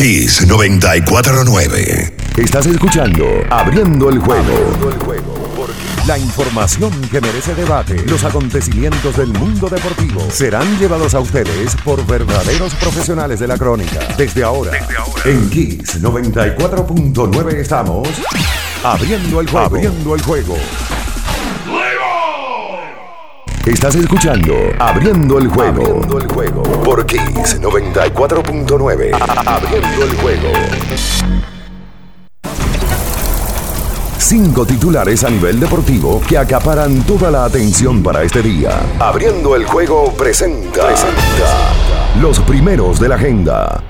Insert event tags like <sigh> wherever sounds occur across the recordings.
Kiss 949. Estás escuchando Abriendo el juego. Abriendo el juego. La información que merece debate, los acontecimientos del mundo deportivo serán llevados a ustedes por verdaderos profesionales de la crónica. Desde ahora, en Kiss 94.9 estamos abriendo el juego. Abriendo el juego. Estás escuchando Abriendo el juego. Abriendo el juego por Kiss 94.9. Abriendo el juego. Cinco titulares a nivel deportivo que acaparan toda la atención para este día. Abriendo el juego presenta, presenta los primeros de la agenda.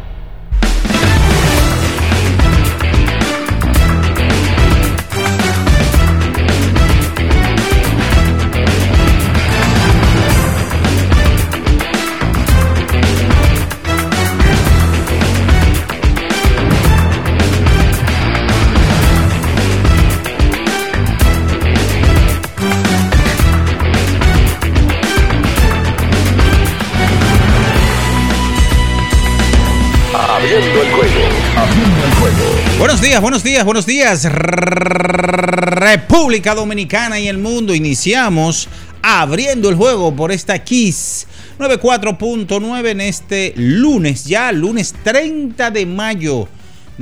Buenos días, buenos días, buenos días. República Dominicana y el mundo. Iniciamos abriendo el juego por esta Kiss 94.9 en este lunes, ya lunes 30 de mayo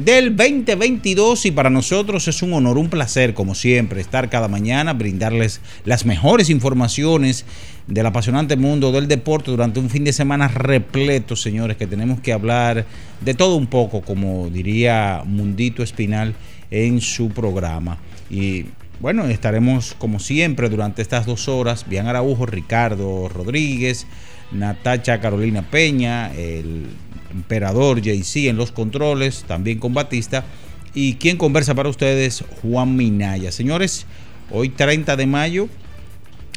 del 2022 y para nosotros es un honor, un placer como siempre estar cada mañana, brindarles las mejores informaciones del apasionante mundo del deporte durante un fin de semana repleto, señores, que tenemos que hablar de todo un poco, como diría Mundito Espinal en su programa. Y bueno, estaremos como siempre durante estas dos horas, Bian Araujo, Ricardo Rodríguez, Natacha Carolina Peña, el emperador JC en los controles, también con Batista. Y quien conversa para ustedes, Juan Minaya. Señores, hoy 30 de mayo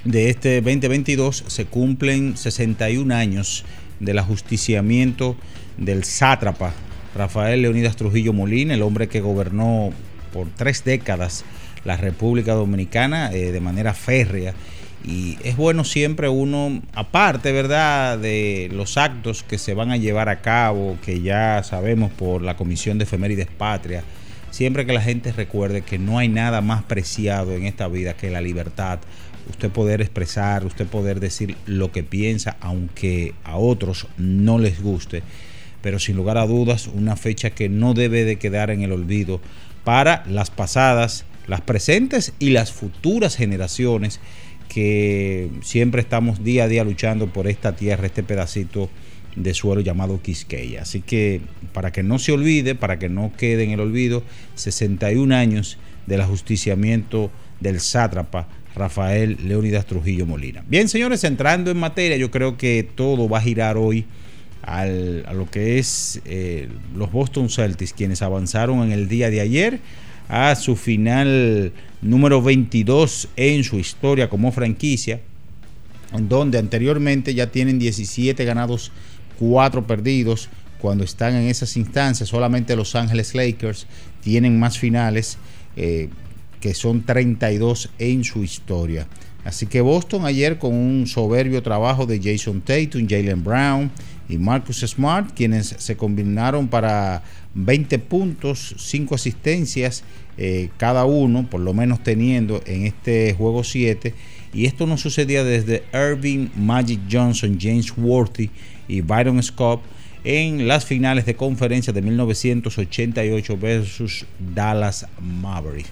de este 2022 se cumplen 61 años del ajusticiamiento del sátrapa Rafael Leonidas Trujillo Molina, el hombre que gobernó por tres décadas la República Dominicana eh, de manera férrea y es bueno siempre uno, aparte, ¿verdad?, de los actos que se van a llevar a cabo, que ya sabemos por la Comisión de Efemérides Patria, siempre que la gente recuerde que no hay nada más preciado en esta vida que la libertad, usted poder expresar, usted poder decir lo que piensa, aunque a otros no les guste, pero sin lugar a dudas, una fecha que no debe de quedar en el olvido para las pasadas, las presentes y las futuras generaciones que siempre estamos día a día luchando por esta tierra, este pedacito de suelo llamado Quisqueya. Así que para que no se olvide, para que no quede en el olvido, 61 años del ajusticiamiento del sátrapa Rafael Leonidas Trujillo Molina. Bien, señores, entrando en materia, yo creo que todo va a girar hoy a lo que es eh, los Boston Celtics, quienes avanzaron en el día de ayer a su final número 22 en su historia como franquicia, donde anteriormente ya tienen 17 ganados, 4 perdidos. Cuando están en esas instancias, solamente Los Ángeles Lakers tienen más finales, eh, que son 32 en su historia. Así que Boston ayer con un soberbio trabajo de Jason Tatum, Jalen Brown y Marcus Smart, quienes se combinaron para 20 puntos, 5 asistencias eh, cada uno, por lo menos teniendo en este juego 7. Y esto no sucedía desde Irving Magic Johnson, James Worthy y Byron Scott en las finales de conferencia de 1988 versus Dallas Mavericks.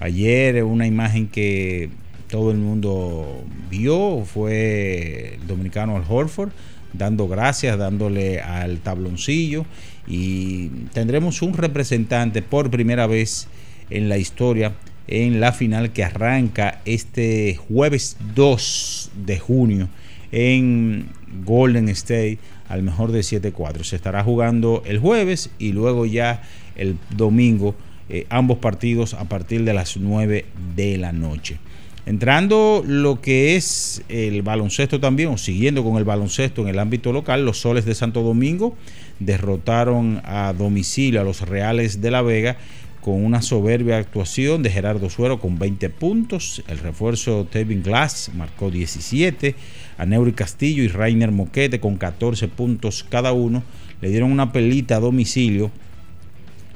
Ayer una imagen que todo el mundo vio fue el dominicano Al Horford dando gracias, dándole al tabloncillo y tendremos un representante por primera vez en la historia en la final que arranca este jueves 2 de junio en Golden State al mejor de 7-4. Se estará jugando el jueves y luego ya el domingo eh, ambos partidos a partir de las 9 de la noche. Entrando lo que es el baloncesto también, o siguiendo con el baloncesto en el ámbito local, los soles de Santo Domingo derrotaron a domicilio a los Reales de la Vega con una soberbia actuación de Gerardo Suero con 20 puntos. El refuerzo Tevin Glass marcó 17. A Neuri Castillo y Rainer Moquete con 14 puntos cada uno. Le dieron una pelita a domicilio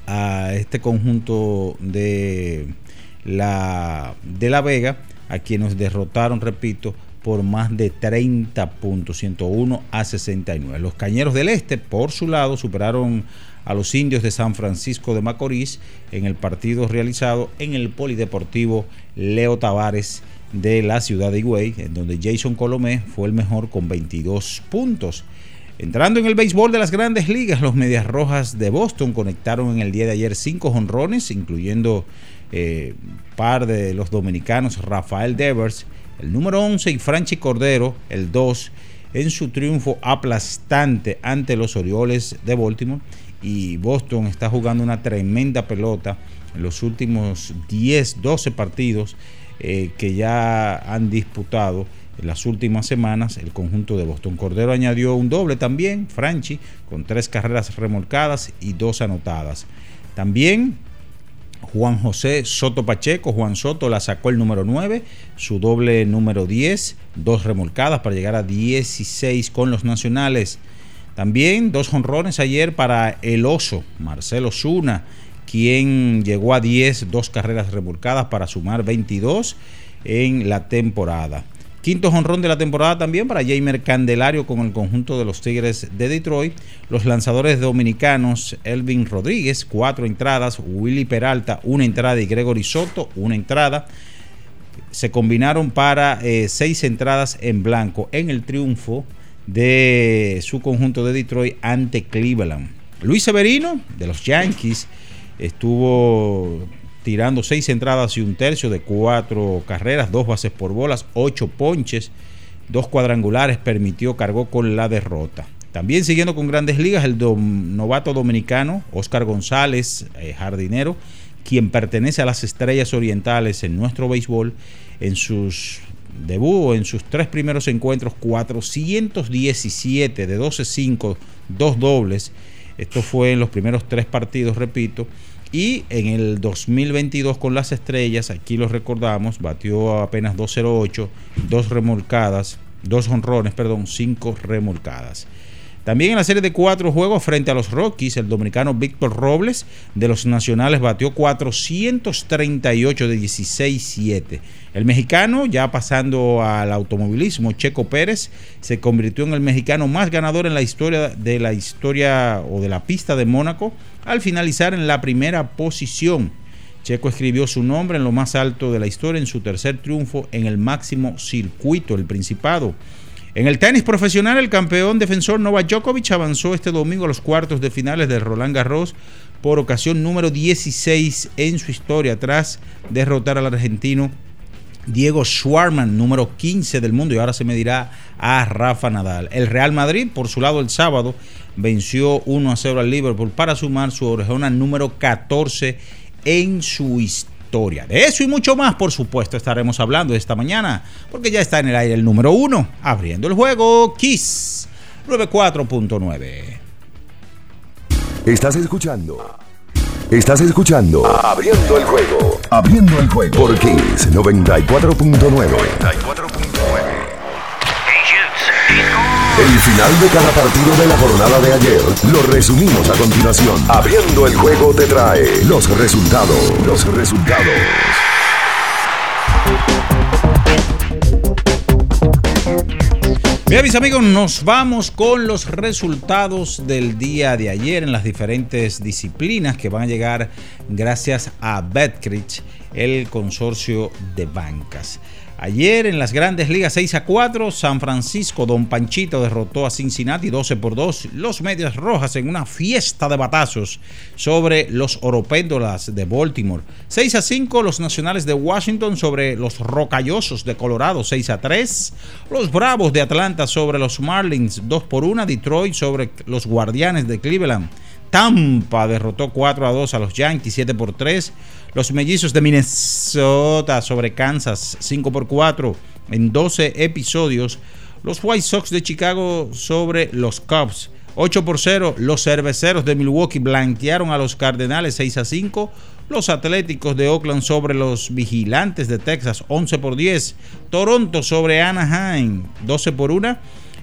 a este conjunto de la, de la Vega, a quienes derrotaron, repito, por más de 30 puntos, 101 a 69. Los Cañeros del Este, por su lado, superaron a los indios de San Francisco de Macorís en el partido realizado en el Polideportivo Leo Tavares de la ciudad de Higüey, en donde Jason Colomé fue el mejor con 22 puntos. Entrando en el béisbol de las grandes ligas, los Medias Rojas de Boston conectaron en el día de ayer cinco honrones, incluyendo eh, par de los dominicanos Rafael Devers, el número 11, y Franchi Cordero, el 2, en su triunfo aplastante ante los Orioles de Baltimore. Y Boston está jugando una tremenda pelota en los últimos 10, 12 partidos eh, que ya han disputado en las últimas semanas el conjunto de Boston. Cordero añadió un doble también, Franchi, con tres carreras remolcadas y dos anotadas. También Juan José Soto Pacheco, Juan Soto la sacó el número 9, su doble número 10, dos remolcadas para llegar a 16 con los nacionales. También dos jonrones ayer para el oso, Marcelo Zuna, quien llegó a 10, dos carreras remolcadas para sumar 22 en la temporada. Quinto jonrón de la temporada también para Jamer Candelario con el conjunto de los Tigres de Detroit. Los lanzadores dominicanos Elvin Rodríguez, cuatro entradas. Willy Peralta, una entrada. Y Gregory Soto, una entrada. Se combinaron para eh, seis entradas en blanco en el triunfo de su conjunto de Detroit ante Cleveland. Luis Severino de los Yankees estuvo tirando seis entradas y un tercio de cuatro carreras, dos bases por bolas, ocho ponches, dos cuadrangulares, permitió, cargó con la derrota. También siguiendo con grandes ligas, el novato dominicano Oscar González, eh, jardinero, quien pertenece a las estrellas orientales en nuestro béisbol, en sus debut, en sus tres primeros encuentros, 417 de 12-5, dos dobles. Esto fue en los primeros tres partidos, repito. Y en el 2022 con las estrellas, aquí lo recordamos, batió apenas 2.08, dos remolcadas, dos honrones, perdón, cinco remolcadas. También en la serie de cuatro juegos frente a los Rockies, el dominicano Víctor Robles de los Nacionales batió 438 de 16-7. El mexicano, ya pasando al automovilismo, Checo Pérez, se convirtió en el mexicano más ganador en la historia de la historia o de la pista de Mónaco al finalizar en la primera posición. Checo escribió su nombre en lo más alto de la historia en su tercer triunfo en el máximo circuito, el Principado. En el tenis profesional, el campeón defensor Novak Djokovic avanzó este domingo a los cuartos de finales de Roland Garros por ocasión número 16 en su historia, tras derrotar al argentino Diego Schwarman, número 15 del mundo, y ahora se medirá a Rafa Nadal. El Real Madrid, por su lado, el sábado venció 1 a 0 al Liverpool para sumar su orejona número 14 en su historia. De eso y mucho más, por supuesto, estaremos hablando esta mañana, porque ya está en el aire el número 1, abriendo el juego, Kiss 94.9. Estás escuchando Estás escuchando Abriendo el juego. Abriendo el juego por Kiss 94.9. El final de cada partido de la jornada de ayer lo resumimos a continuación. Abriendo el juego te trae los resultados. Los resultados. Bien, mis amigos, nos vamos con los resultados del día de ayer en las diferentes disciplinas que van a llegar gracias a Betcrit, el consorcio de bancas. Ayer en las grandes ligas 6 a 4, San Francisco, Don Panchito derrotó a Cincinnati 12 por 2. Los Medias Rojas en una fiesta de batazos sobre los Oropéndolas de Baltimore. 6 a 5, los Nacionales de Washington sobre los Rocallosos de Colorado 6 a 3. Los Bravos de Atlanta sobre los Marlins 2 por 1. Detroit sobre los Guardianes de Cleveland. Tampa derrotó 4 a 2 a los Yankees 7 por 3. Los mellizos de Minnesota sobre Kansas 5 por 4 en 12 episodios. Los White Sox de Chicago sobre los Cubs 8 por 0. Los cerveceros de Milwaukee blanquearon a los Cardenales 6 a 5. Los Atléticos de Oakland sobre los Vigilantes de Texas 11 por 10. Toronto sobre Anaheim 12 por 1.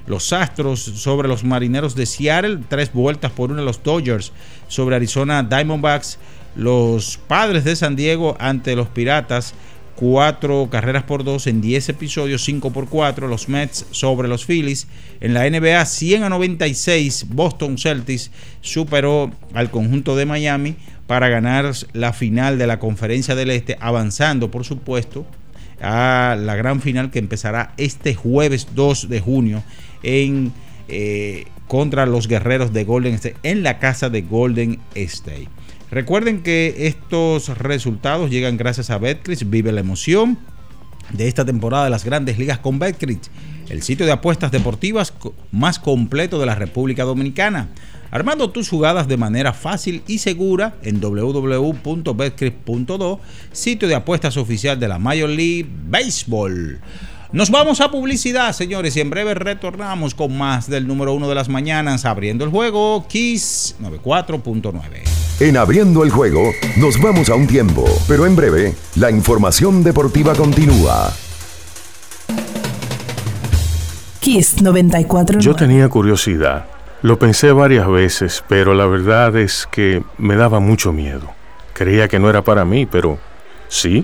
los Astros sobre los Marineros de Seattle, tres vueltas por una de los Dodgers sobre Arizona Diamondbacks, los Padres de San Diego ante los Piratas, cuatro carreras por dos en 10 episodios, 5 por 4, los Mets sobre los Phillies. En la NBA 100 a 96, Boston Celtics superó al conjunto de Miami para ganar la final de la Conferencia del Este, avanzando por supuesto a la gran final que empezará este jueves 2 de junio en, eh, contra los guerreros de Golden State en la casa de Golden State. Recuerden que estos resultados llegan gracias a Betcris. Vive la emoción de esta temporada de las grandes ligas con Betcris, el sitio de apuestas deportivas más completo de la República Dominicana. Armando tus jugadas de manera fácil y segura en www.betcris.do, sitio de apuestas oficial de la Major League Baseball. Nos vamos a publicidad, señores, y en breve retornamos con más del número uno de las mañanas, abriendo el juego, Kiss 94.9. En abriendo el juego, nos vamos a un tiempo, pero en breve, la información deportiva continúa. Kiss 94. Yo tenía curiosidad. Lo pensé varias veces, pero la verdad es que me daba mucho miedo. Creía que no era para mí, pero sí.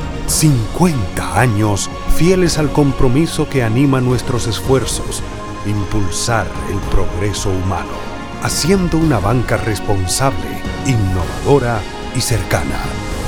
50 años fieles al compromiso que anima nuestros esfuerzos, impulsar el progreso humano, haciendo una banca responsable, innovadora y cercana.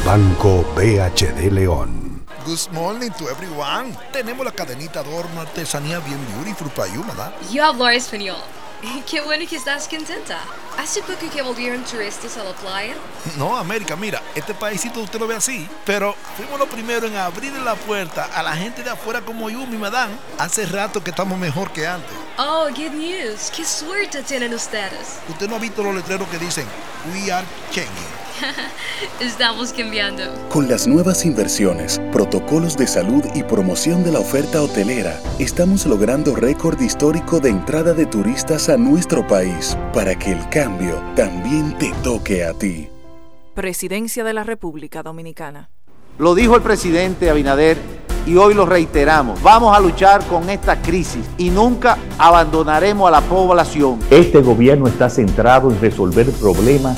Banco BHD León. Good morning to everyone. Tenemos la cadenita adorno artesanía bien beautiful para you, ¿verdad? Yo hablo español. <laughs> Qué bueno que estás contenta. ¿Hace poco que volvieron turistas a la playa? No, América, mira, este paísito usted lo ve así, pero fuimos los primeros en abrir la puerta a la gente de afuera como yo, mi madame. Hace rato que estamos mejor que antes. Oh, good news. Qué suerte tienen ustedes. Usted no ha visto los letreros que dicen, We are changing. <laughs> Estamos cambiando. Con las nuevas inversiones, protocolos de salud y promoción de la oferta hotelera, estamos logrando récord histórico de entrada de turistas a nuestro país para que el cambio también te toque a ti. Presidencia de la República Dominicana. Lo dijo el presidente Abinader y hoy lo reiteramos. Vamos a luchar con esta crisis y nunca abandonaremos a la población. Este gobierno está centrado en resolver problemas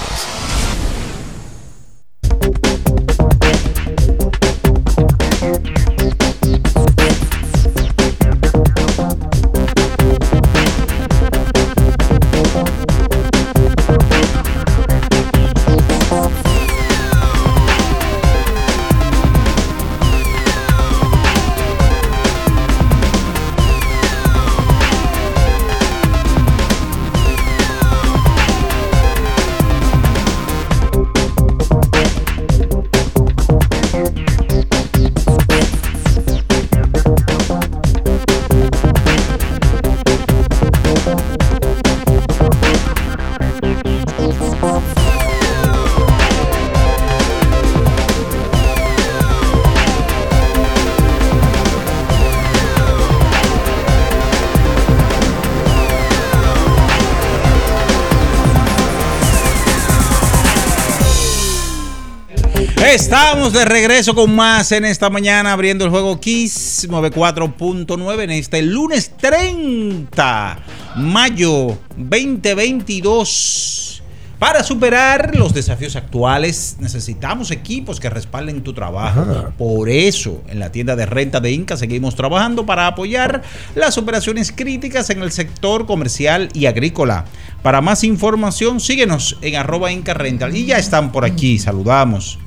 Estamos de regreso con más en esta mañana abriendo el juego Kiss 94.9 en este lunes 30 mayo 2022. Para superar los desafíos actuales necesitamos equipos que respalden tu trabajo. Ajá. Por eso en la tienda de renta de Inca seguimos trabajando para apoyar las operaciones críticas en el sector comercial y agrícola. Para más información síguenos en arroba Inca Rental. Y ya están por aquí, saludamos.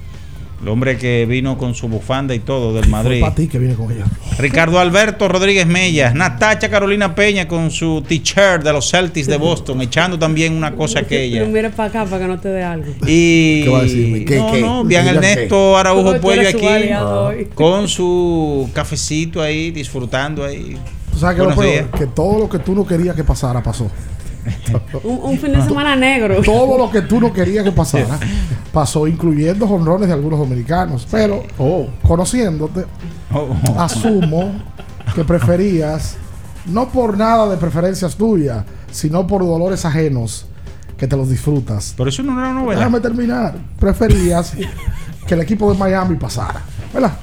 El hombre que vino con su bufanda y todo del Madrid. Para ti que viene con ella. Ricardo Alberto Rodríguez Mella, Natacha Carolina Peña con su t-shirt de los Celtics de Boston, echando también una cosa No aquella. mires para acá para que no te dé algo. Y ¿Qué va a decirme? ¿Qué, no, qué? no, bien Ernesto qué. Araujo Puello aquí hoy. con su cafecito ahí, disfrutando ahí. Tú sabes que lo peor, que todo lo que tú no querías que pasara pasó. <laughs> Un, un fin de semana negro. <laughs> Todo lo que tú no querías que pasara pasó, incluyendo honrones de algunos dominicanos. Pero, conociéndote, asumo que preferías, no por nada de preferencias tuyas, sino por dolores ajenos, que te los disfrutas. Pero eso no era una novela. Déjame terminar. Preferías <laughs> que el equipo de Miami pasara, ¿verdad?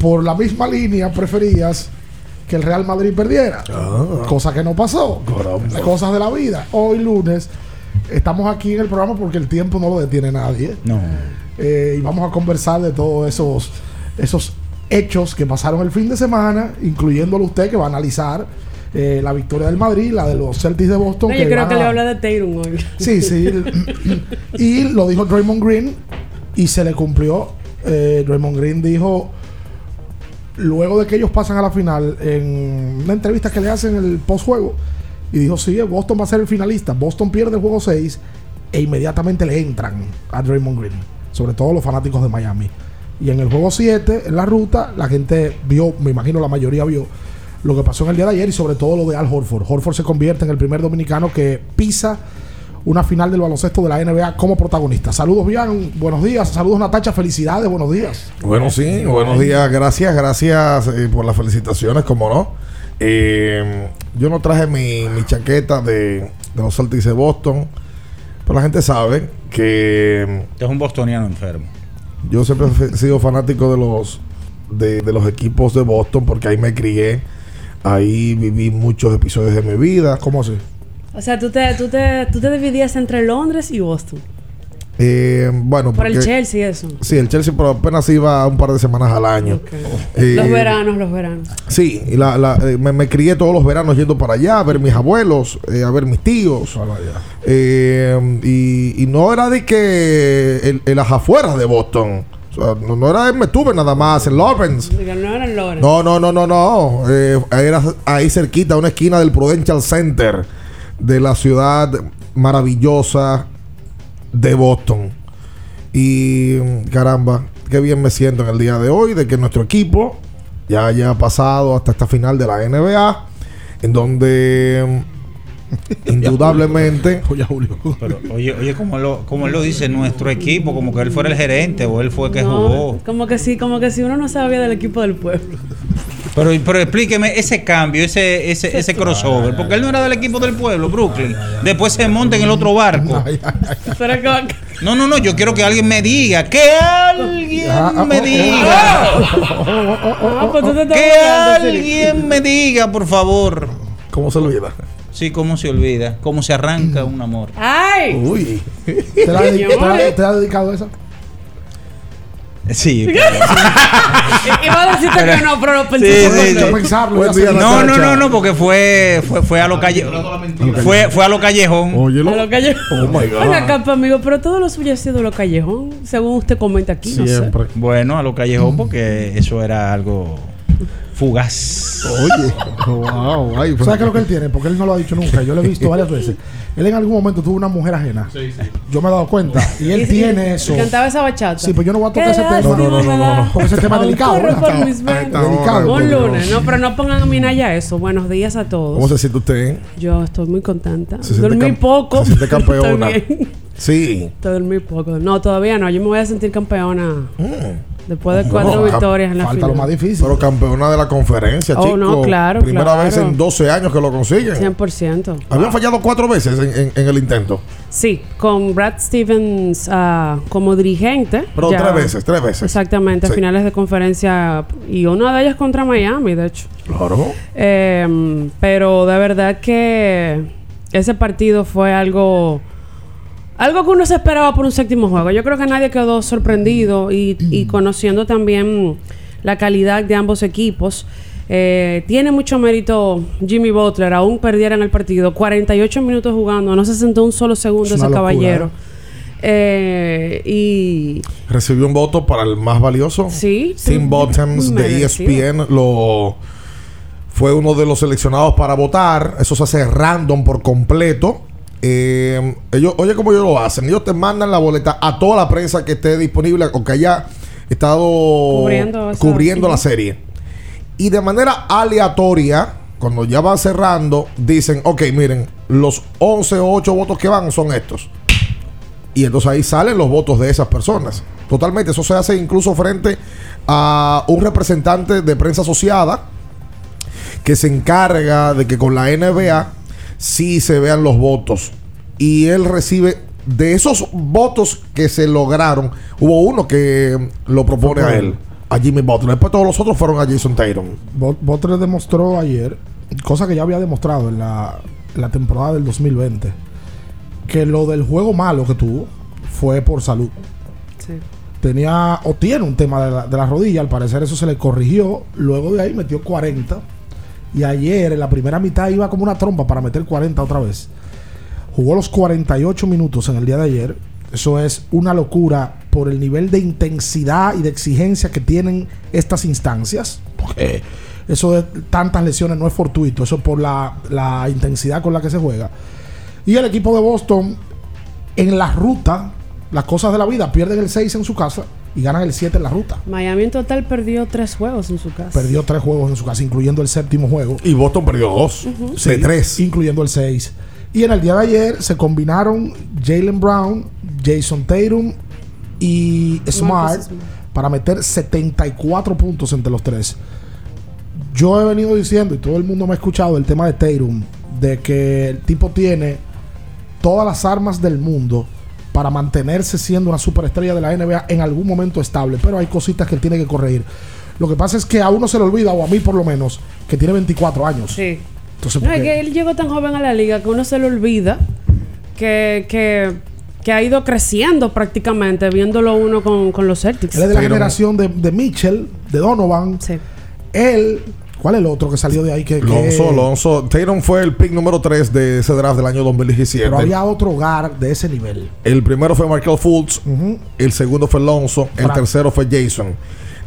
Por la misma línea, preferías que el Real Madrid perdiera. Cosa que no pasó. Cosas de la vida. Hoy lunes estamos aquí en el programa porque el tiempo no lo detiene nadie. No. Eh, y vamos a conversar de todos esos, esos hechos que pasaron el fin de semana, incluyéndolo usted que va a analizar eh, la victoria del Madrid, la de los Celtics de Boston. No, yo creo que le habla de Tatum hoy. <laughs> Sí, sí. y lo dijo Draymond Green y se le cumplió. Eh, Draymond Green dijo, luego de que ellos pasan a la final, en una entrevista que le hacen en el postjuego, y dijo, sí, Boston va a ser el finalista. Boston pierde el juego 6 e inmediatamente le entran a Draymond Green, sobre todo los fanáticos de Miami. Y en el juego 7, en la ruta, la gente vio, me imagino la mayoría vio, lo que pasó en el día de ayer y sobre todo lo de Al Horford. Horford se convierte en el primer dominicano que pisa una final del baloncesto de la NBA como protagonista. Saludos, Bian, buenos días. Saludos, Natacha, felicidades, buenos días. Bueno, sí, buenos días, gracias, gracias eh, por las felicitaciones, como no. Eh, yo no traje mi, mi chaqueta de, de los Celtics de Boston, pero la gente sabe que es un bostoniano enfermo. yo siempre he sido fanático de los de, de los equipos de Boston porque ahí me crié, ahí viví muchos episodios de mi vida. ¿Cómo así? O sea, tú te, tú, te, tú te dividías entre Londres y Boston. Eh, bueno, Por el Chelsea, eso. Sí, el Chelsea pero apenas iba un par de semanas al año. Eh, los veranos, los veranos. Sí, y la, la- eh, me, me crié todos los veranos yendo para allá a ver mis abuelos, eh, a ver mis tíos. Eh, y, y no era de que el, el las afueras de Boston. O sea, no, no era en Metuve nada más, en Lawrence. No Lawrence. No, no, no, no, no. Eh, era ahí cerquita, una esquina del Prudential Center de la ciudad maravillosa de Boston. Y caramba, qué bien me siento en el día de hoy de que nuestro equipo ya haya pasado hasta esta final de la NBA, en donde <laughs> indudablemente. Pero, oye, oye, como lo, como él lo dice, nuestro equipo, como que él fuera el gerente o él fue el que No, jugó. Como que sí, como que si uno no sabía del equipo del pueblo. Pero, pero explíqueme ese cambio, ese, ese, ese crossover, porque él no era del equipo del pueblo, Brooklyn. Después se monta en el otro barco. No, no, no, yo quiero que alguien me diga, que alguien me diga. Ah, pues Que alguien me diga, por favor. ¿Cómo se olvida? Sí, cómo se olvida, cómo se arranca un amor. ¡Ay! Uy. ¿Te la, te la- te la has dedicado a esa? Sí. Iba <laughs> a decirte que no, pero lo pensé. sí, sí. pensarlo. No, no, no, no, porque fue, fue, fue a lo calle, fue, fue a lo callejón. Óyelo. A lo callejón. Oh my God. Amigo, pero todo lo suyo ha sido lo callejón, según usted comenta aquí, no sé. Siempre. Bueno, a lo callejón porque eso era algo fugaz. Oye, <laughs> wow, ay, ¿Sabes qué es lo que él tiene? Porque él no lo ha dicho nunca. Yo lo he visto varias veces. Él en algún momento tuvo una mujer ajena. Yo me he dado cuenta. Y él tiene eso. cantaba esa bachata. Sí, pues yo no voy a tocar ese tema. lástima me da. Porque ese tema es delicado. Delicado. Un lunes, no, pero no pongan a mí ya eso. Buenos días a todos. ¿Cómo se siente usted? Yo estoy muy contenta. Dormí poco. se siente campeona. <laughs> Sí. Dormí poco. No, todavía no. Yo me voy a sentir campeona después de cuatro No, victorias en la Falta final. lo más difícil. Pero campeona de la conferencia, Oh, no, claro, Primera claro. vez en 12 años que lo consiguen. 100%. Habían fallado cuatro veces en, en- en el intento. Sí, con Brad Stevens ah, como dirigente. Pero ya- tres veces, tres veces. Exactamente, Sí. finales de conferencia. Y una de ellas contra Miami, de hecho. Claro. Eh, pero de verdad que ese partido fue algo. Algo que uno se esperaba por un séptimo juego. Yo creo que nadie quedó sorprendido y, y conociendo también la calidad de ambos equipos. eh, tiene mucho mérito Jimmy Butler, aún perdiera en el partido. 48 minutos jugando, no se sentó un solo segundo Es ese locura, caballero. Eh, y Recibió un voto para el más valioso. Sí, Tim. Bottoms de E. ESPN lo fue uno de los seleccionados para votar. Eso se hace random por completo. Eh, ellos, oye, cómo ellos lo hacen. Ellos te mandan la boleta a toda la prensa que esté disponible o que haya estado Cubriendo esa- cubriendo la serie. Y de manera aleatoria, cuando ya van cerrando, dicen, ok, miren, los 11 o 8 votos que van son estos. Y entonces ahí salen los votos de esas personas. Totalmente, eso se hace incluso frente a un representante de prensa asociada que se encarga de que con la NBA sí se vean los votos. Y él recibe de esos votos que se lograron, hubo uno que lo propone a él, a Jimmy Butler. Después todos los otros fueron a Jason Tatum. Butler demostró ayer, cosa que ya había demostrado en la, en la temporada del 2020, que lo del juego malo que tuvo fue por salud. Sí. Tenía o tiene un tema de la, de la rodilla, al parecer eso se le corrigió. Luego de ahí metió 40. Y ayer en la primera mitad iba como una trompa para meter 40 otra vez. Jugó los 48 minutos en el día de ayer. Eso es una locura por el nivel de intensidad y de exigencia que tienen estas instancias. Porque eso de tantas lesiones no es fortuito. Eso por la, la intensidad con la que se juega. Y el equipo de Boston, en la ruta, las cosas de la vida, pierden el 6 en su casa y ganan el 7 en la ruta. Miami en total perdió tres juegos en su casa. Perdió tres juegos en su casa, incluyendo el séptimo juego. Y Boston perdió dos. De tres. Incluyendo el 6. Y en el día de ayer se combinaron Jalen Brown, Jason Tatum y Smart para meter 74 puntos entre los tres. Yo he venido diciendo, y todo el mundo me ha escuchado, el tema de Tatum, de que el tipo tiene todas las armas del mundo para mantenerse siendo una superestrella de la NBA en algún momento estable, pero hay cositas que él tiene que corregir. Lo que pasa es que a uno se le olvida, o a mí por lo menos, que tiene 24 años. Sí. Entonces, No, que él llegó tan joven a la liga que uno se le olvida que, que, que ha ido creciendo prácticamente, viéndolo uno con, con los Celtics. Él es de la generación de, de Mitchell, de Donovan. Él ¿Cuál es el otro que salió de ahí? Que, Lonzo, Lonzo. Tatum fue el pick número 3 de ese draft del año 2017. Pero había otro hogar de ese nivel. El primero fue Markel Fultz. El segundo fue Lonzo. El tercero fue Jason.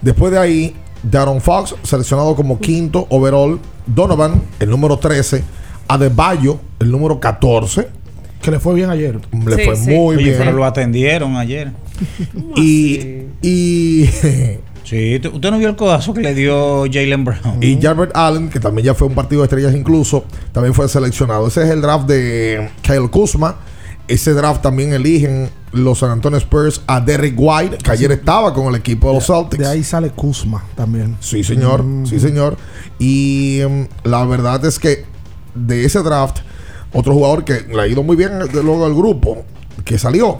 Después de ahí, Darren Fox, seleccionado como quinto overall. Donovan, el número 13. Adebayo, el número 14. Que le fue bien ayer. Le fue muy bien. Pero lo atendieron ayer. <laughs> y. <laughs> y <laughs> Sí, usted no vio el codazo que le dio Jalen Brown. Y Jarbert Allen, que también ya fue un partido de estrellas incluso, también fue seleccionado. Ese es el draft de Kyle Kuzma. Ese draft también eligen los San Antonio Spurs a Derrick White, que ayer estaba con el equipo de los Celtics. De ahí sale Kuzma también. Sí, señor. Mm. Sí, señor. Y um, la verdad es que de ese draft, otro jugador que le ha ido muy bien luego al grupo, que salió,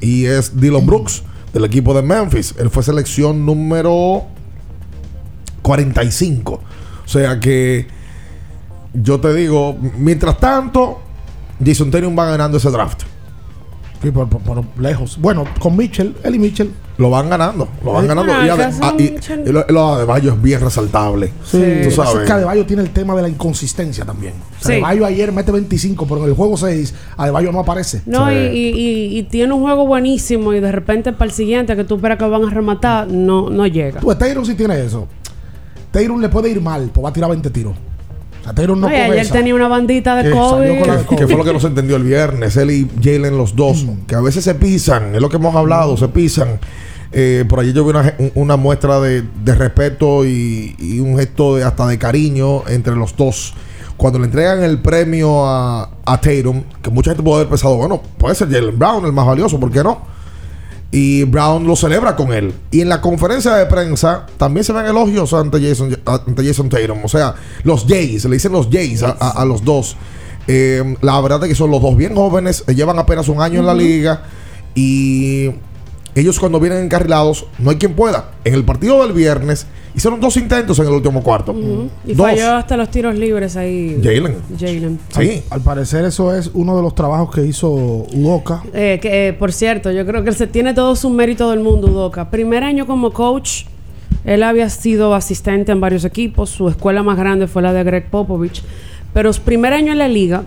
y es Dylan Brooks del equipo de Memphis. Él fue selección número 45. O sea que yo te digo, mientras tanto, Jason Tatum va ganando ese draft. Sí, por, por- por lejos. Bueno, con Mitchell, él y Mitchell. Lo van ganando, lo van ganando. Bueno, Y, ade- ah, y- lo, lo de Bayo es bien resaltable. Sí, Tú sabes. es que Adebayo tiene el tema de la inconsistencia también. O sea, Sí. Adebayo ayer mete 25, pero en el juego 6, Adebayo no aparece. No, Sí. y, y- y- y tiene un juego buenísimo y de repente para el siguiente que tú esperas que van a rematar, no, no llega. Pues Taylor sí tiene eso. Taylor le puede ir mal, pues va a tirar 20 tiros. O sea, no Oye, ayer esa. tenía una bandita de salió COVID. con la de Que, que fue lo que no se entendió el viernes, él y Jalen los dos, que a veces se pisan, es lo que hemos hablado, se pisan. Eh, por allí yo vi una, un- una muestra de, de respeto y, y un gesto de, hasta de cariño entre los dos. Cuando le entregan el premio a, a Tatum, que mucha gente puede haber pensado, bueno, puede ser Jalen Brown el más valioso, ¿por qué no? Y Brown lo celebra con él. Y en la conferencia de prensa también se ven elogios ante Jason, ante Jason Tatum. O sea, los Jays, le dicen los Jays a, a- a los dos. Eh, la verdad es que son los dos bien jóvenes, eh, llevan apenas un año en la liga. Y ellos cuando vienen encarrilados, no hay quien pueda. En el partido del viernes hicieron dos intentos en el último cuarto. Y Dos. falló hasta los tiros libres ahí. Jalen. Jalen. Sí. Al, al parecer eso es uno de los trabajos que hizo Udoka. Eh, que, eh, por cierto, yo creo que él se tiene todo su mérito del mundo, Udoka. Primer año como coach, él había sido asistente en varios equipos. Su escuela más grande fue la de Greg Popovich. Pero su primer año en la liga,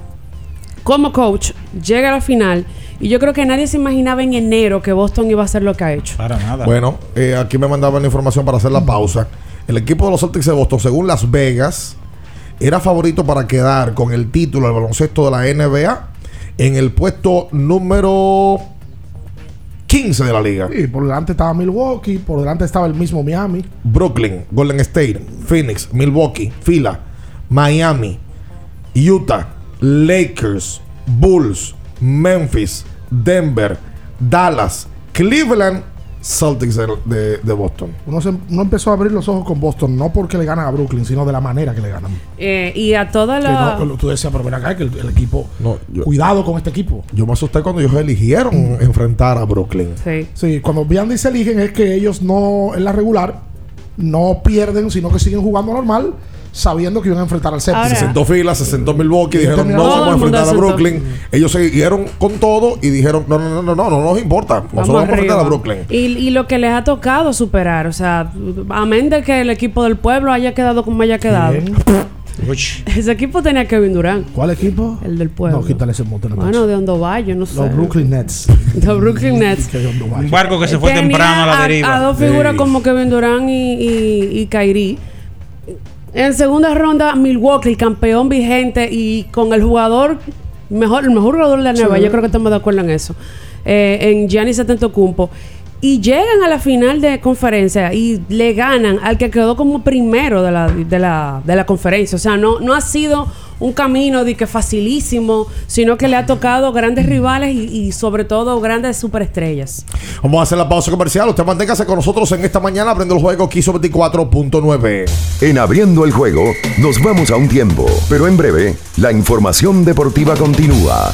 como coach, llega a la final. Y yo creo que nadie se imaginaba en enero que Boston iba a hacer lo que ha hecho. Para nada. Bueno, eh, aquí me mandaban la información para hacer la pausa. El equipo de los Celtics de Boston, según Las Vegas, era favorito para quedar con el título del baloncesto de la NBA en el puesto número 15 de la liga. Y por delante estaba Milwaukee, por delante estaba el mismo Miami. Brooklyn, Golden State, Phoenix, Milwaukee, Fila, Miami, Utah, Lakers, Bulls, Memphis, Denver, Dallas, Cleveland, Celtics de, de- de Boston. Uno, se- uno empezó a abrir los ojos con Boston, no porque le ganan a Brooklyn, sino de la manera que le ganan. Eh, y a toda Que la. no- tú decías, pero ven acá, que el, el equipo. No, yo- Cuidado con este equipo. Yo me asusté cuando ellos eligieron enfrentar a Brooklyn. Sí. Sí, cuando Biandy se eligen es que ellos no, en la regular, no pierden, sino que siguen jugando normal, sabiendo que iban a enfrentar al séptimo. Se sentó fila, se sentó Milwaukee, Y dijeron no vamos a enfrentar a se. Brooklyn. Ellos siguieron con todo y dijeron no, no, no, no, no, no nos importa. Nosotros vamos a enfrentar a. Brooklyn. Y, y lo que les ha tocado superar, o sea, amén de que el equipo del pueblo haya quedado como haya quedado. <laughs> Ese equipo tenía Kevin Durant. ¿Cuál equipo? El del pueblo. No, quítale ese monte. no Bueno, de Hondo Valle, no sé. <laughs> Los Brooklyn Nets. Los Brooklyn Nets. Un barco que se fue Tenía temprano a la deriva. A, dos figuras Sí. como Kevin Durant y, y, y Kyrie. En segunda ronda, Milwaukee, el campeón vigente y con el jugador, mejor, el mejor jugador de la nueva, Sí. yo creo que estamos de acuerdo en eso, eh, en Giannis Antetokounmpo. Y llegan a la final de conferencia y le ganan al que quedó como primero de la, de la, de la conferencia. O sea, no, no ha sido un camino de que facilísimo, sino que le ha tocado grandes rivales y, y sobre todo grandes superestrellas. Vamos a hacer la pausa comercial. Usted manténgase con nosotros en esta mañana abriendo el juego Quiso 24.9. En Abriendo el Juego nos vamos a un tiempo, pero en breve la información deportiva continúa.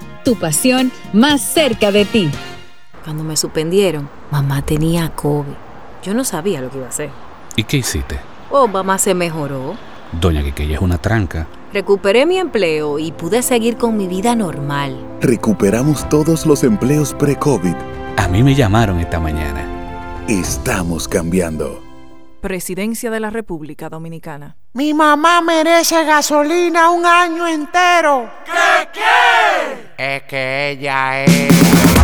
Tu pasión más cerca de ti. Cuando me suspendieron, mamá tenía COVID. Yo no sabía lo que iba a hacer. ¿Y qué hiciste? Oh, mamá se mejoró. Doña Quiqueya es una tranca. Recuperé mi empleo y pude seguir con mi vida normal. Recuperamos todos los empleos pre-COVID. A mí me llamaron esta mañana. Estamos cambiando. Presidencia de la República Dominicana. Mi mamá merece gasolina un año entero. ¿Qué qué? Es que ella es.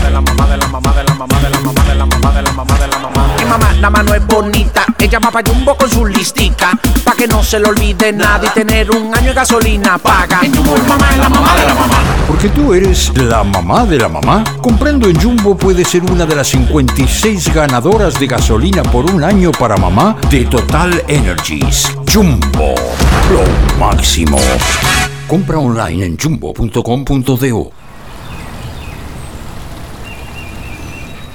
de la mamá de la mamá de la mamá de la mamá de la mamá de la mamá de la mamá. Mi mamá, la mano es bonita. Ella va pa' Jumbo con su listica. Pa' que no se le olvide nada y tener un año de gasolina paga. En Jumbo, mamá es la mamá de la mamá. Porque tú eres la mamá de la mamá. Comprando en Jumbo puedes ser una de las 56 ganadoras de gasolina por un año para mamá de Total Energies. Jumbo, lo máximo. Compra online en jumbo.com.do.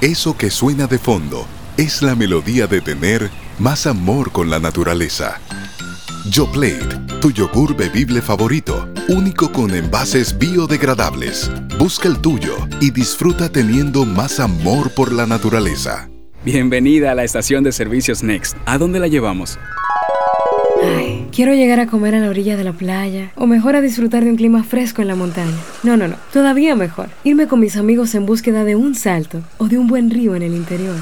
Eso que suena de fondo es la melodía de tener más amor con la naturaleza. Yoplait, tu yogur bebible favorito, único con envases biodegradables. Busca el tuyo y disfruta teniendo más amor por la naturaleza. Bienvenida a la estación de servicios Next. ¿A dónde la llevamos? Ay, quiero llegar a comer a la orilla de la playa o mejor a disfrutar de un clima fresco en la montaña. No, no, no, todavía mejor. Irme con mis amigos en búsqueda de un salto o de un buen río en el interior.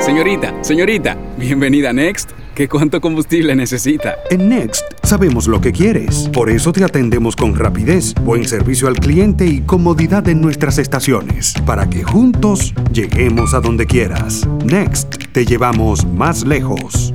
Señorita, señorita, bienvenida a Next. ¿Qué cuánto combustible necesita? En Next sabemos lo que quieres. Por eso te atendemos con rapidez, buen servicio al cliente y comodidad en nuestras estaciones. Para que juntos lleguemos a donde quieras. Next, te llevamos más lejos.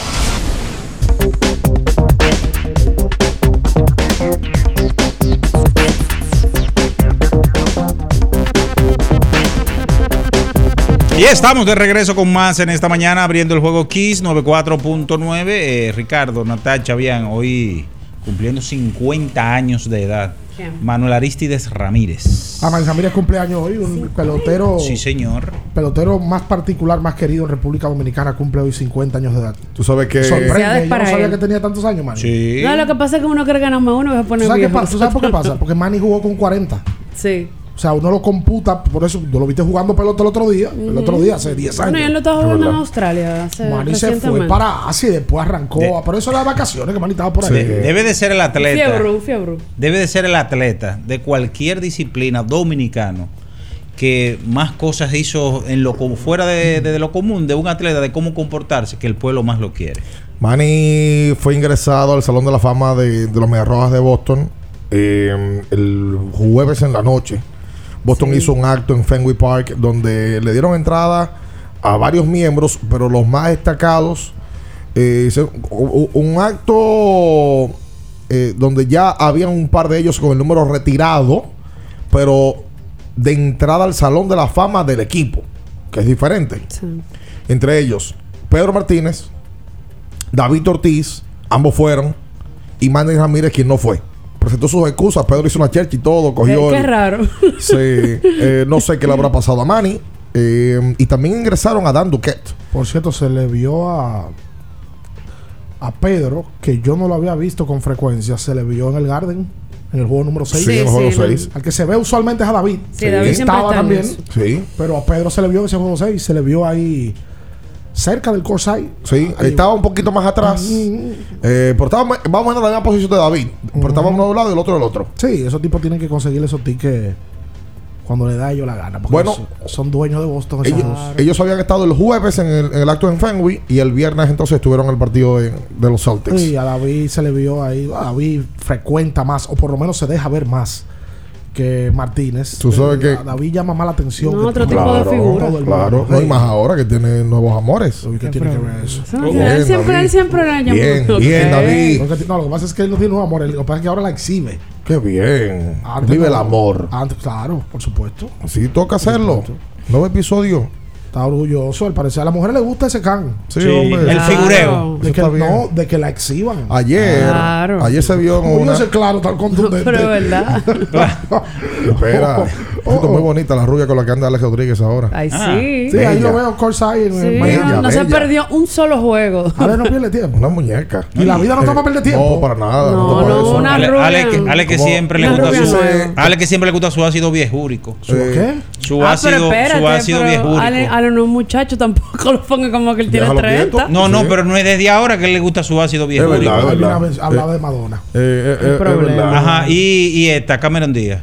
Y estamos de regreso con más en esta mañana abriendo el juego Kiss 94.9. Eh, Ricardo, Natacha, bien, hoy cumpliendo 50 años de edad. Manuel Aristides Ramírez. Ah, Manuel Ramírez cumpleaños hoy, un pelotero. Sí, señor. Pelotero más particular, más querido en República Dominicana, cumple hoy 50 años de edad. Tú sabes que. Sorprende, yo para no sabía él. que tenía tantos años, Manny. Sí. No, lo que pasa es que uno cree que nada más uno va a ¿Tú poner sabes, qué pasa? ¿Tú sabes por qué pasa? Porque Manny jugó con 40. Sí. O sea, uno lo computa, por eso yo lo viste jugando pelota el otro día, el otro día, hace 10 años. Bueno, y él lo estaba Es jugando en. Australia. Hace Manny se fue para Asia y después arrancó. De- pero eso era de vacaciones que Manny estaba por ahí. De- debe de ser el atleta. Fiebre, fiebre. Debe de ser el atleta de cualquier disciplina dominicano que más cosas hizo en lo como fuera de, de lo común de un atleta de cómo comportarse que el pueblo más lo quiere. Manny fue ingresado al Salón de la Fama de, de los Medias Rojas de Boston eh, el jueves en la noche. Boston hizo un acto en Fenway Park donde le dieron entrada a varios miembros, pero los más destacados, eh, se- un acto eh, donde ya había un par de ellos con el número retirado, pero de entrada al Salón de la Fama del equipo, que es diferente. Entre ellos, Pedro Martínez, David Ortiz, ambos fueron, y Manny Ramírez, quien no fue. Presentó sus excusas, Pedro hizo una chercha y todo, cogió. Qué el- raro. <laughs> Sí, eh, no sé qué le habrá <laughs> pasado a Manny. eh, y también ingresaron a Dan Duquette. Por cierto, se le vio a a Pedro, que yo no lo había visto con frecuencia, se le vio en el Garden, en el juego número 6. Sí, en el juego Sí, sí, 6. Al que se ve usualmente es a David. Sí, David estaba también. Sí. Pero a Pedro se le vio en ese juego 6, se le vio ahí cerca del Corsai. Sí, estaba un poquito más atrás. Eh, pero vamos en la misma posición de David. Pero estaba uno de un lado y el otro del otro. Sí, esos tipos tienen que conseguir esos tickets cuando le da a ellos la gana. Porque Bueno, son, dueños de Boston. Ellos, habían estado el jueves en el, en el acto en Fenway y el viernes entonces estuvieron en el partido de, de los Celtics. Sí, a David se le vio ahí. a David frecuenta más, o por lo menos se deja ver más que Martínez. Tú sabes Eh, que- a David llama más la atención. No, que otro tipo de todo figura. Claro, no, y más ahora que tiene nuevos amores. ¿Qué tiene que ver eso? Sí, él siempre, él siempre la llamó. Bien, bien, David. Lo que- no, lo que pasa es que él no tiene nuevo amor. Lo que pasa es que ahora la exhibe. Qué bien. Antes Vive el no. amor. Antes, claro, por supuesto. Sí, toca hacerlo. Nuevo episodio. Está orgulloso. Al parecer a la mujer le gusta ese can. Sí, Sí, hombre. el figureo. De que, no, de que la exhiban. Ayer, Claro. ayer se vio Como una. claro, tan contundente. Pero es verdad. <laughs> Espera. Oh, Esto es muy bonita la rubia con la que anda Alex Rodríguez ahora. Ay, sí. Sí, ahí lo veo Corsai en Sí, en no, se bella. perdió un solo juego. Ale no pierde tiempo. Una muñeca. Y la vida no está para perder tiempo. No, para nada. No, no, eso. una Ale, rubia. Ale que, Ale que Como- siempre le gusta su. Ale que siempre le gusta su ácido viejúrico. ¿Su qué? Su Ah, ácido, su ácido viejúrico. Ale, Ale no es un muchacho <laughs> tampoco lo ponga como que él tiene Déjalo 30. quieto. No, no, Sí. pero no es desde ahora que le gusta su ácido verdad, es verdad. una vez hablaba Eh, de Madonna. Eh, eh, eh, es problema. verdad. Ajá, y, y esta, Cameron Díaz.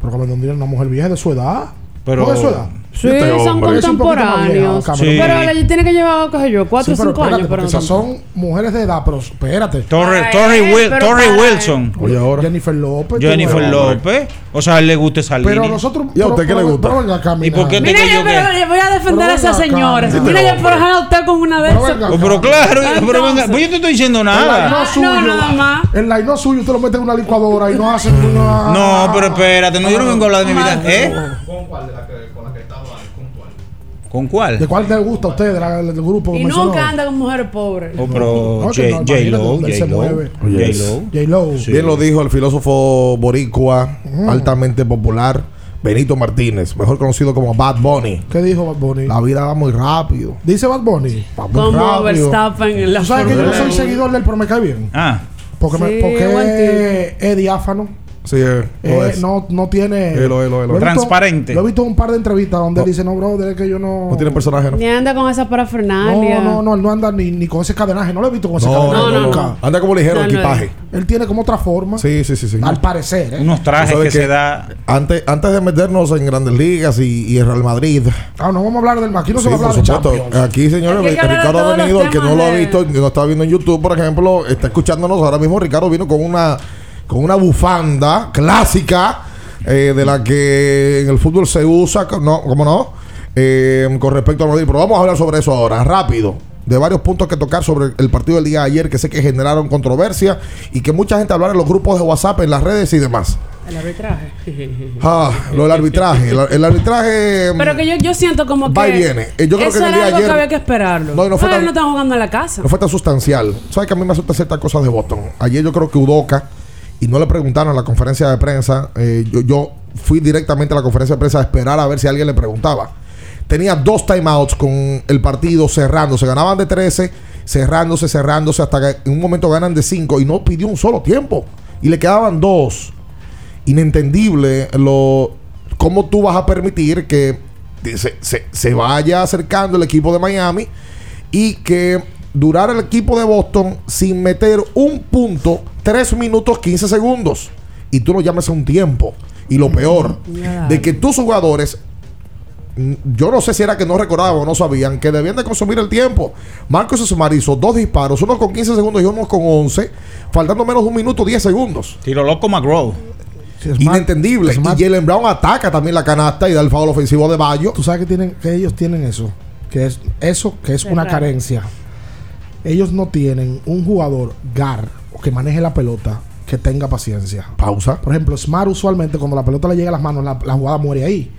Pero Cameron Díaz es una mujer vieja de su edad. Pero- ¿No de su edad? Sí, Este son vieja, contemporáneos. Sí. Pero Ale tiene que llevar, qué sé yo, 4 o Sí, pero 5 espérate, años. Pero esas son mujeres de edad, pero espérate. Torre, Ay, eh, pero Wilson. Oye, ahora. Jennifer López. Jennifer. López. O sea, a él le gusta esa Pero línea. nosotros. ¿Y a usted qué le gusta? Pero ¿Y por qué mira. Yo, pero voy a defender Pero a esa señora. Mira, yo por dejar a usted con una de Pero esas. pero claro, pero venga, pues yo te estoy diciendo nada. no Ah, no, nada más. El line no suyo, usted lo mete en una licuadora y no hace una. No, pero espérate, no, yo no vengo a hablar de mi vida. ¿Eh? ¿Con cuál? ¿De cuál le gusta a usted de la- del grupo? que Y mencionó? nunca anda con mujeres pobres. Oh, pero No, que no, J- J-Lo, imagínate, él se J-Lo, mueve. J-Lo. J-Lo. Bien lo dijo el filósofo boricua, altamente popular, Benito Martínez, mejor conocido como Bad Bunny. ¿Qué dijo Bad Bunny? La vida va muy rápido. Dice Bad Bunny. Va muy Como rápido. Verstappen en la Tú sabes que yo no Fórmula soy uno. seguidor de él, pero me cae bien. Ah, Porque, me- Sí, porque buen es diáfano. Sí, eh, Eh, es. no, no tiene. Elo, elo, elo. Lo he visto- Transparente. Lo he visto en un par de entrevistas donde No. él dice, no, bro, es que yo no. No tiene personaje, ¿no? Ni anda con esa parafernalia. No, no, no, él no anda ni, ni con ese cadenaje. No lo he visto con ese No, cadenaje no, nunca. no. Anda como ligero No, no, equipaje. Él tiene como otra forma. Sí, sí, sí, sí. Al parecer, ¿eh? unos trajes que se da. Antes, antes de meternos en grandes ligas y, y el Real Madrid. Ah, no vamos a hablar del. Aquí no Sí, se va a hablar de supuesto. Champions. Aquí, señores, Ricardo ha venido, el que no lo ha visto, que no está viendo en YouTube, por ejemplo, está escuchándonos ahora mismo. Ricardo vino con una, con una bufanda clásica eh, de la que en el fútbol se usa, no, ¿cómo no? Eh, con respecto al Madrid. Pero vamos a hablar sobre eso ahora, rápido. De varios puntos que tocar sobre el partido del día de ayer que sé que generaron controversia y que mucha gente hablar en los grupos de WhatsApp, en las redes y demás. El arbitraje. <laughs> Ah, lo del arbitraje. El, el arbitraje. Pero que yo, yo siento como que. Va y viene. Eh, yo creo eso que el era día algo ayer- que había que esperarlo. No, no fue Ah, tan- no están jugando en la casa. No fue tan sustancial. ¿Sabes que a mí me asustan ciertas cosas de Boston? Ayer yo creo que Udoca, y no le preguntaron en la conferencia de prensa, eh, yo, yo fui directamente a la conferencia de prensa a esperar a ver si alguien le preguntaba. Tenía dos timeouts con el partido cerrándose. Ganaban de 13, cerrándose, cerrándose, hasta que en un momento ganan de 5 y no pidió un solo tiempo. Y le quedaban dos. Inentendible lo cómo tú vas a permitir que se, se- se vaya acercando el equipo de Miami y que durara el equipo de Boston sin meter un punto, 3 minutos 15 segundos. Y tú lo llames a un tiempo. Y lo peor, de que tus jugadores mm, yo no sé si era que no recordaban o no sabían que debían de consumir el tiempo. Marcos Smart hizo dos disparos, uno con 15 segundos y uno con 11, faltando menos de un minuto 10 segundos. Tiro loco McGraw. Inentendible. Smart- Y Jalen Brown ataca también la canasta y da el foul ofensivo de Bayo. Tú sabes que, tienen, que ellos tienen eso. que es eso, que es Es una raro. carencia. Ellos no tienen un jugador GAR o que maneje la pelota que tenga paciencia. Pausa. Por ejemplo, Smart usualmente cuando la pelota le llega a las manos, la, la jugada muere ahí.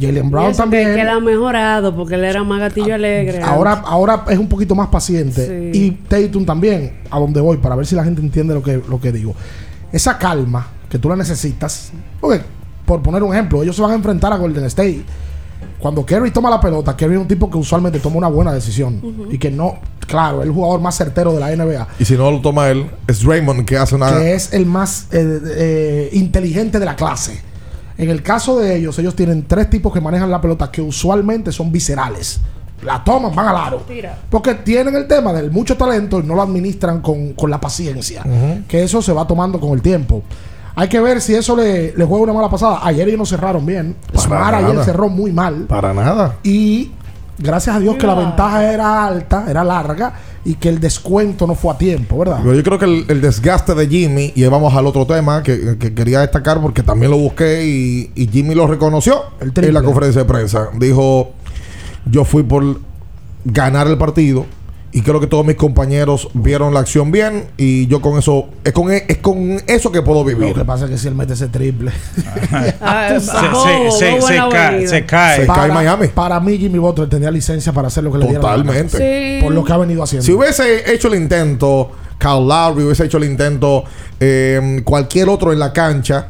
Jalen Y Brown que también. queda mejorado porque él era más gatillo alegre. Ahora, ahora es un poquito más paciente. Sí. Y Tatum también, a donde voy, para ver si la gente entiende lo que, lo que digo. Esa calma que tú la necesitas. Porque, por poner un ejemplo, ellos se van a enfrentar a Golden State. Cuando Kerry toma la pelota, Kerry es un tipo que usualmente toma una buena decisión. Y que no, claro, es el jugador más certero de la NBA. Y si no lo toma él, es Draymond que hace una. Que es el más eh, eh, inteligente de la clase. En el caso de ellos, ellos tienen tres tipos que manejan la pelota que usualmente son viscerales. La toman, van al aro. Porque tienen el tema del mucho talento y no lo administran con, con la paciencia. Que eso se va tomando con el tiempo. Hay que ver si eso le, le juega una mala pasada. Ayer ellos no cerraron bien. Smart ayer cerró muy mal. Para nada. Y gracias a Dios que la ventaja era alta, era larga y que el descuento no fue a tiempo, ¿verdad? Pero yo creo que el, el desgaste de Jimmy, y ahí vamos al otro tema que, que quería destacar porque también lo busqué y, y Jimmy lo reconoció en la conferencia de prensa. Dijo, yo fui por ganar el partido y creo que todos mis compañeros vieron la acción bien y yo con eso, es con, es con eso que puedo vivir. Lo que pasa es que si él mete ese triple. <laughs> Ah, Tú se- sabes. se- cae- se cae. Se cae Para- Miami. Para mí, Jimmy Butler tenía licencia para hacer lo que le dieron. Totalmente. Por lo que ha venido haciendo. Si hubiese hecho el intento, Kyle Lowry hubiese hecho el intento, eh, cualquier otro en la cancha,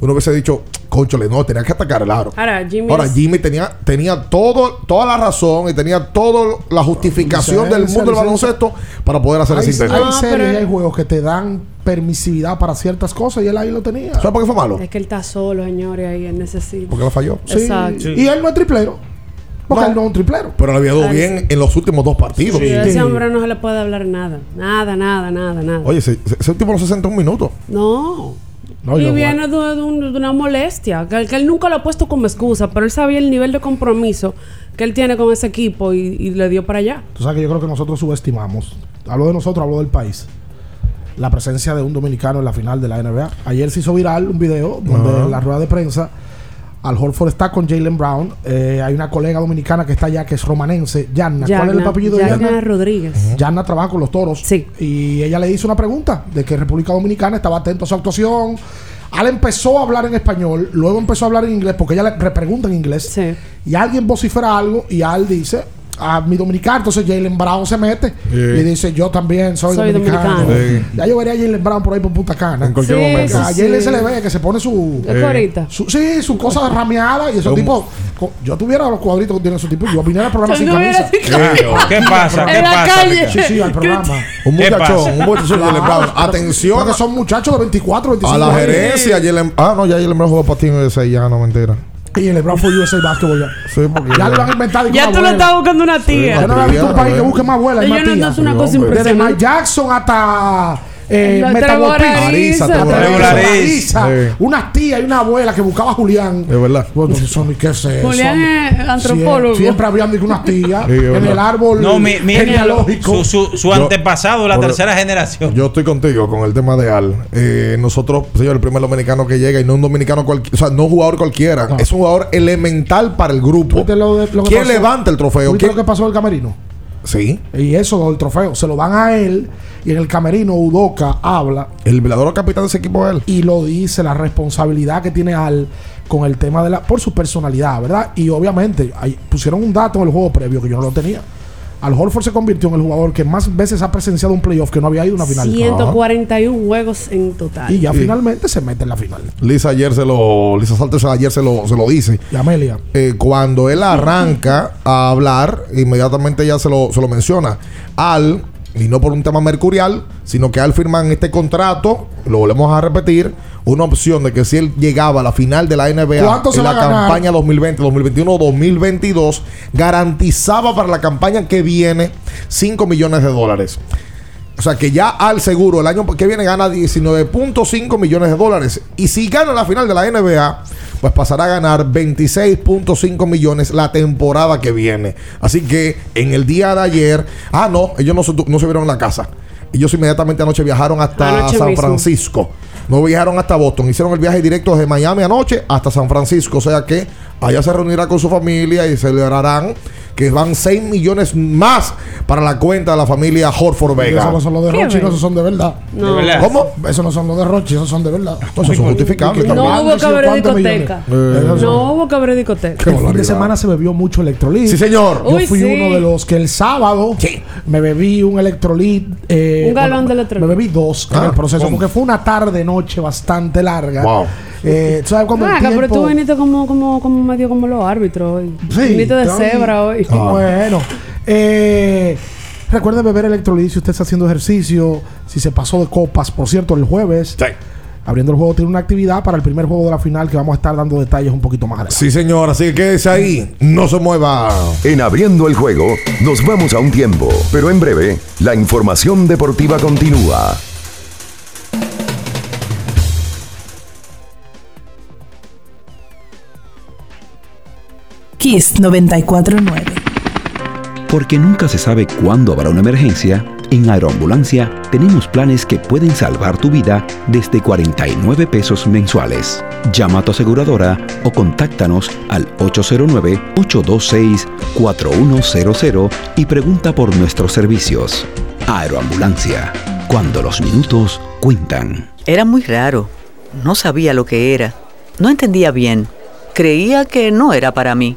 uno hubiese dicho, conchole, no, tenía que atacar el aro. Ahora, Jimmy. Ahora, Jimmy tenía, tenía todo, toda la razón y tenía toda la justificación del Licencia, mundo del baloncesto para poder hacer hay, ese intento. hay series y hay juegos que te dan permisividad para ciertas cosas y él ahí lo tenía. ¿Sabes por qué fue malo? Es que él está solo, señores, ahí él necesita. Porque la falló. Sí. Exacto. Y él no es triplero. Porque él no es un triplero. Pero le había dado bien en los últimos dos partidos. Sí, a ese hombre no se le puede hablar nada. Nada, nada, nada, nada. Oye, ese, ese tipo no se sentó un minuto. No. No, y yo- viene de, de un- de una molestia, que, que él nunca lo ha puesto como excusa, pero él sabía el nivel de compromiso que él tiene con ese equipo y, y le dio para allá. Tú sabes que yo creo que nosotros subestimamos. Hablo de nosotros, hablo del país. La presencia de un dominicano en la final de la NBA. Ayer se hizo viral un video donde en la rueda de prensa Al Horford está con Jalen Brown. Eh, hay una colega dominicana que está allá que es romanense, Yanna. ¿Cuál es el apellido de Yanna? Rodríguez. Yanna trabaja con los toros. Sí. Y ella le hizo una pregunta de que República Dominicana estaba atento a su actuación. Al empezó a hablar en español, luego empezó a hablar en inglés, porque ella le repregunta en inglés. Y alguien vocifera algo y Al dice, a mi dominicano, entonces Jalen Brown se mete Sí. y dice, yo también soy, Soy dominicano. dominicano. Sí. Ya yo vería a Jalen Brown por ahí por Punta Cana. En cualquier Sí, momento. A sí, Jalen sí. se le ve que se pone su... Su- sí, su cosa <laughs> rameada y esos tipos... Yo tuviera los cuadritos que tienen esos tipos, yo viniera al programa sin camisa. sido- ¿Qué pasa? ¿Qué pasa? Sí, sí, al programa. Un ¿Qué muchachón, pasa? un muchachón Jalen Brown. Atención Porque son muchachos de 24, 25 a la gerencia. Jalen- ah, no, ya Jalen Brown jugó patín de 6 ya, no mentira. Y el LeBron fue USA Basketball ya. Sí, porque Ya lo van a inventar. y Ya tú lo estás buscando una tía. Yo no había visto un país que busque más abuela y Yo no, es una cosa hombre. Desde Mike impresionante. Jackson hasta eh, La Meta World Peace. Arisa, Arisa, Hasta Trevor Trevor Ariza. Ariza. Sí. Una tía y una abuela que buscaba a Julián. Es verdad. Bueno, eso ni qué sé. Julián es antropólogo. Siempre, habían dicho unas tías es en el árbol No, mi, mi genealógico. su, su, su Yo- antepasado, la tercera generación. Yo estoy contigo con el tema de Al. Eh, nosotros, señor, el primer dominicano que llega y no un dominicano cualquiera, o sea, no un jugador cualquiera, No. es un jugador elemental para el grupo. ¿Viste lo de- lo que ¿Quién pasó? levanta el trofeo? ¿Viste ¿Quién- lo que pasó en el camerino? Sí, Y eso, el trofeo, se lo dan a él. Y en el camerino, Udoca habla el verdadero capitán de ese equipo es él. y lo dice la responsabilidad que tiene Al con el tema de la por su personalidad, ¿verdad? Y obviamente pusieron un dato en el juego previo que yo no lo tenía. Al Horford se convirtió en el jugador que más veces ha presenciado un playoff que no había ido a una final. 141 juegos en total. Y ya Sí. finalmente se mete en la final. Lisa ayer se lo, Lisa Salters ayer se lo, se lo dice. Y Amelia. Eh, cuando él arranca a hablar, inmediatamente ella se lo, se lo menciona. Al, y no por un tema mercurial, sino que al firmar este contrato, lo volvemos a repetir, una opción de que si él llegaba a la final de la NBA ¿Cuánto se en la campaña 2020, 2021, 2022, garantizaba para la campaña que viene 5 millones de dólares. O sea que ya al seguro el año que viene gana 19.5 millones de dólares. Y si gana la final de la NBA, pues pasará a ganar 26.5 millones la temporada que viene. Así que en el día de ayer, ah, no, ellos no se, no se vieron en la casa. Ellos inmediatamente anoche viajaron hasta Anoche San mismo. Francisco. No viajaron hasta Boston. Hicieron el viaje directo desde Miami anoche hasta San Francisco. O sea que Allá se reunirá con su familia y celebrarán que van 6 millones más para la cuenta de la familia Horford Vega. Esos no son los de Rochi, esos son de verdad. No. ¿De verdad? ¿Cómo? Esos no son los de Rochi, esos son de verdad. Esos son justificables. No hubo que haber discoteca. son- No hubo que haber discoteca. El fin de semana se bebió mucho electrolit. Sí, señor. Yo Uy, fui sí. uno de los que el sábado me bebí un electrolit. eh, Un galón de electrolit. Me bebí dos en Ah, el proceso ¿cómo? porque fue una tarde noche bastante larga. Wow. Eh, ¿Sabes cuando el Ah, pero tiempo- tú viniste como, como, como medio como los árbitros hoy. Sí, viniste de cebra hoy. Ah. Bueno, eh, recuerde beber electrolit si usted está haciendo ejercicio, si se pasó de copas. Por cierto, el jueves, Sí. abriendo el juego, tiene una actividad para el primer juego de la final que vamos a estar dando detalles un poquito más adelante. Sí, señor. Así que quédese ahí. No se mueva. En abriendo el juego, nos vamos a un tiempo, pero en breve, la información deportiva continúa. Kiss 949. Porque nunca se sabe cuándo habrá una emergencia, en Aeroambulancia tenemos planes que pueden salvar tu vida desde 49 pesos mensuales. Llama a tu aseguradora o contáctanos al 809-826-4100 y pregunta por nuestros servicios. Aeroambulancia, cuando los minutos cuentan. Era muy raro. No sabía lo que era. No entendía bien. Creía que no era para mí,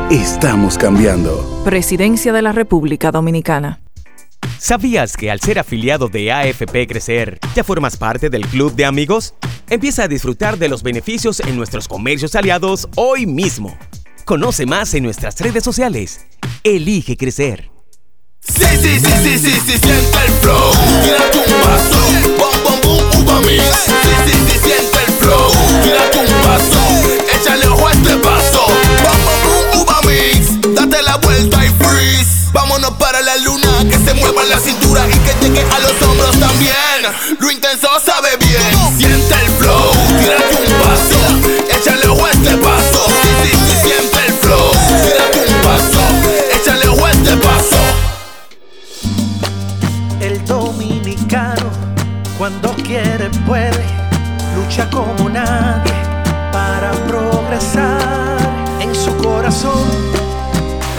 Estamos cambiando. Presidencia de la República Dominicana. ¿Sabías que al ser afiliado de AFP Crecer, ya formas parte del club de amigos? Empieza a disfrutar de los beneficios en nuestros comercios aliados hoy mismo. Conoce más en nuestras redes sociales. Elige crecer. Sí, sí, sí, sí, sí, sí, siente el flow. Tírate un paso, bom, bom, bom, uva mix. Sí, sí, sí, siente el flow. Tírate un paso, échale ojo a este paso. Vámonos para la luna, que se mueva la cintura y que llegue a los hombros también. Lo intenso sabe bien. Siente el flow, tírate un paso, échale ojo este paso. Sí, sí, sí, siente el flow. Tírate un paso, échale ojo este paso. El dominicano, cuando quiere, puede, lucha como nadie para progresar. En su corazón,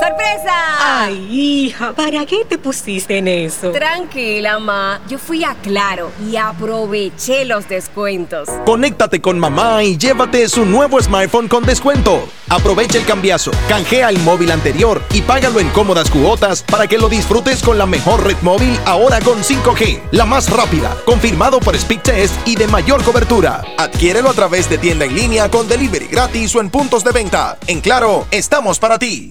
¡Sorpresa! Ay, hija, ¿para qué te pusiste en eso? Tranquila, ma. Yo fui a Claro y aproveché los descuentos. Conéctate con mamá y llévate su nuevo smartphone con descuento. Aprovecha el cambiazo, canjea el móvil anterior y págalo en cómodas cuotas para que lo disfrutes con la mejor red móvil ahora con 5G, la más rápida, confirmado por Speedtest y de mayor cobertura. Adquiérelo a través de tienda en línea con delivery gratis o en puntos de venta. En Claro, estamos para ti.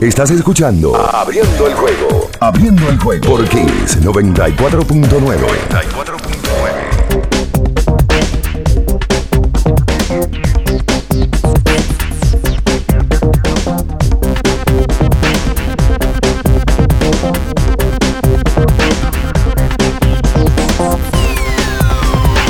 Estás escuchando Abriendo el juego. Abriendo el juego por Kiss 94.9.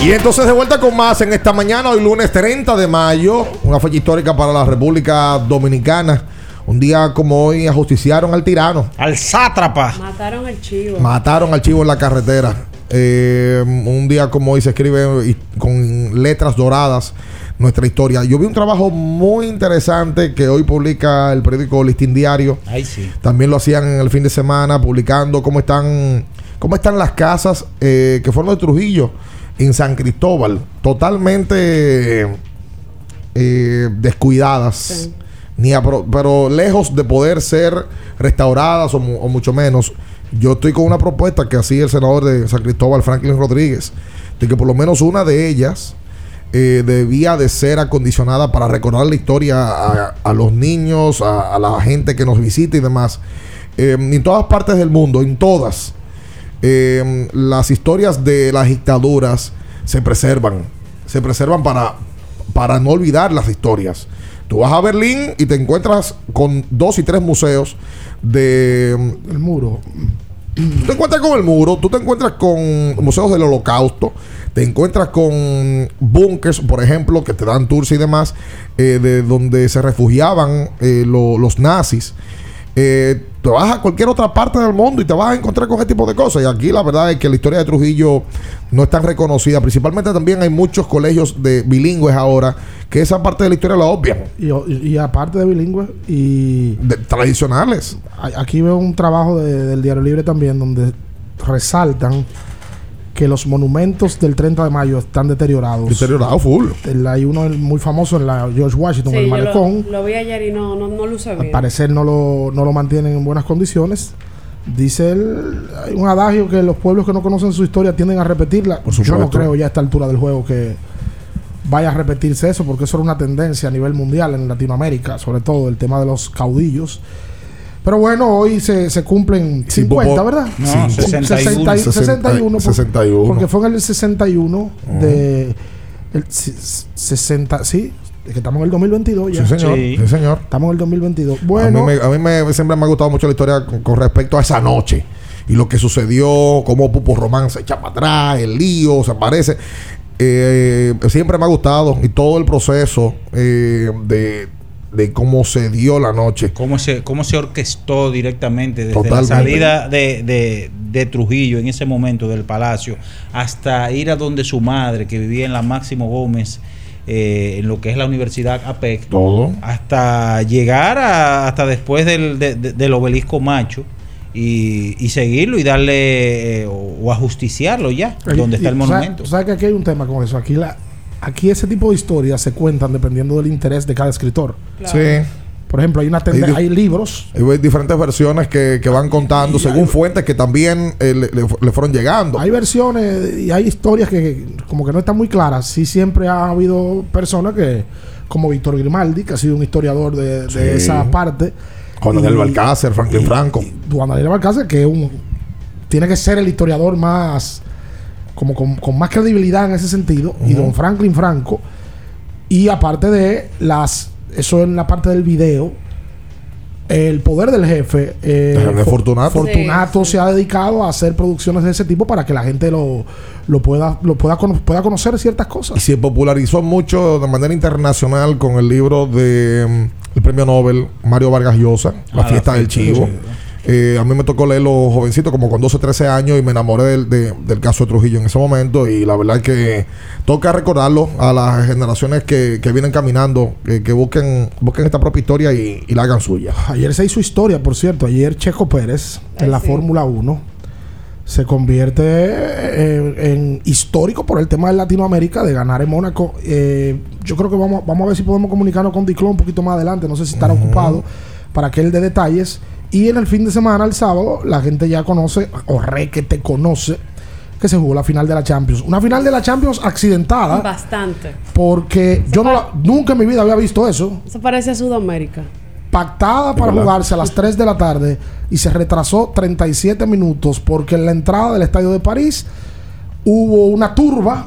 Y entonces de vuelta con más en esta mañana, hoy lunes 30 de mayo, una fecha histórica para la República Dominicana. Un día como hoy ajusticiaron al tirano. Al sátrapa. Mataron al chivo. Mataron al chivo en la carretera. Eh, un día como hoy se escribe con letras doradas nuestra historia. Yo vi un trabajo muy interesante que hoy publica el periódico Listín Diario. Ahí sí. También lo hacían en el fin de semana publicando cómo están, cómo están las casas eh, que fueron de Trujillo en San Cristóbal, totalmente eh, descuidadas, ni apro- pero lejos de poder ser restauradas o, mu- mucho menos. Yo estoy con una propuesta que hacía el senador de San Cristóbal, Franklin Rodríguez, de que por lo menos una de ellas eh, debía de ser acondicionada para recordar la historia a, a los niños, a, a la gente que nos visita y demás. Eh, en todas partes del mundo, en todas, eh, las historias de las dictaduras se preservan. Se preservan para, para no olvidar las historias. Tú vas a Berlín y te encuentras con dos y tres museos de... El muro. Tú te encuentras con el muro, tú te encuentras con museos del holocausto, te encuentras con bunkers, por ejemplo, que te dan tours y demás, eh, de donde se refugiaban eh, lo- los nazis. Eh, te vas a cualquier otra parte del mundo y te vas a encontrar con ese tipo de cosas. Y aquí la verdad es que la historia de Trujillo no es tan reconocida. Principalmente también hay muchos colegios de bilingües ahora que esa parte de la historia la obvian. Y, y aparte de bilingüe y tradicionales. Aquí veo un trabajo de- del Diario Libre también donde resaltan que los monumentos del 30 de mayo están deteriorados. Deteriorados full. Hay uno muy famoso en la George Washington, Sí, el yo malecón. lo, lo vi ayer y no, no, no luce Al bien. parecer no lo, no lo mantienen en buenas condiciones. Dice el- hay un adagio que los pueblos que no conocen su historia tienden a repetirla. Yo no supuesto. creo ya a esta altura del juego que vaya a repetirse eso, porque eso era una tendencia a nivel mundial en Latinoamérica, sobre todo el tema de los caudillos. Pero bueno, hoy se, se cumplen 50, Popo- ¿verdad? No, Sí, 61. 60 61. por- 61. Porque fue en el 61 de... El, si- 60, sí, es que estamos en el 2022 ya. Sí, señor. Sí, señor. Estamos en el 2022. A Bueno, mí, me, a mí me- siempre me ha gustado mucho la historia con, con respecto a esa noche y lo que sucedió, cómo Pupo Román se echa para atrás, el lío, se aparece. Eh, siempre me ha gustado y todo el proceso eh, de, de cómo se dio la noche. Cómo se, cómo se orquestó directamente desde Totalmente. la salida de, de- de Trujillo en ese momento del palacio hasta ir a donde su madre, que vivía en la Máximo Gómez, eh, en lo que es la Universidad APEC, Todo. hasta llegar a- hasta después del, de- de- del obelisco macho. Y, y seguirlo y darle eh, o, o ajusticiarlo ya, donde está el monumento. ¿sabes- ¿Sabes que aquí hay un tema con eso? Aquí, la, aquí ese tipo de historias se cuentan dependiendo del interés de cada escritor. Sí. Por ejemplo, hay una Hay hay libros Hay diferentes versiones que, que van contando según fuentes que también eh, le, le fu- le fueron llegando. Hay versiones y hay historias que como que no están muy claras. Sí siempre ha habido personas que, como Víctor Grimaldi, que ha sido un historiador de, de Sí. esa parte. Juan Daniel Balcácer, Franklin y- Franco. y Juan Daniel Balcácer, que es un, tiene que ser el historiador más, como con, con más credibilidad en ese sentido. Y don Franklin Franco. Y aparte de las, eso en la parte del video, el poder del jefe, eh, Fortunato. Fortunato se ha dedicado a hacer producciones de ese tipo para que la gente lo, lo pueda, lo pueda, cono- pueda conocer ciertas Y cosas. se popularizó mucho de manera internacional con el libro de mm, el premio Nobel Mario Vargas Llosa, La Ah, fiesta La del fiesta del chivo. chivo. Eh, a mí me tocó leerlo jovencito, como con 12, 13 años, y me enamoré del, de- del caso de Trujillo en ese momento. Y la verdad es que toca recordarlo a las generaciones que, que vienen caminando, que, que busquen, busquen esta propia historia y, y la hagan suya. Ayer se hizo historia, por cierto. Ayer Checo Pérez, en la Fórmula 1, se convierte eh, en histórico por el tema de Latinoamérica, de ganar en Mónaco. Eh, yo creo que vamos, vamos a ver si podemos comunicarnos con Diclo un poquito más adelante. No sé si estará ocupado para que él dé detalles. Y en el fin de semana, el sábado, la gente ya conoce, o re que te conoce, que se jugó la final de la Champions. Una final de la Champions accidentada, Bastante. porque yo no la- nunca en mi vida había visto eso Eso parece a Sudamérica. pactada para jugarse a las 3 de la tarde y se retrasó 37 minutos porque en la entrada del estadio de París hubo una turba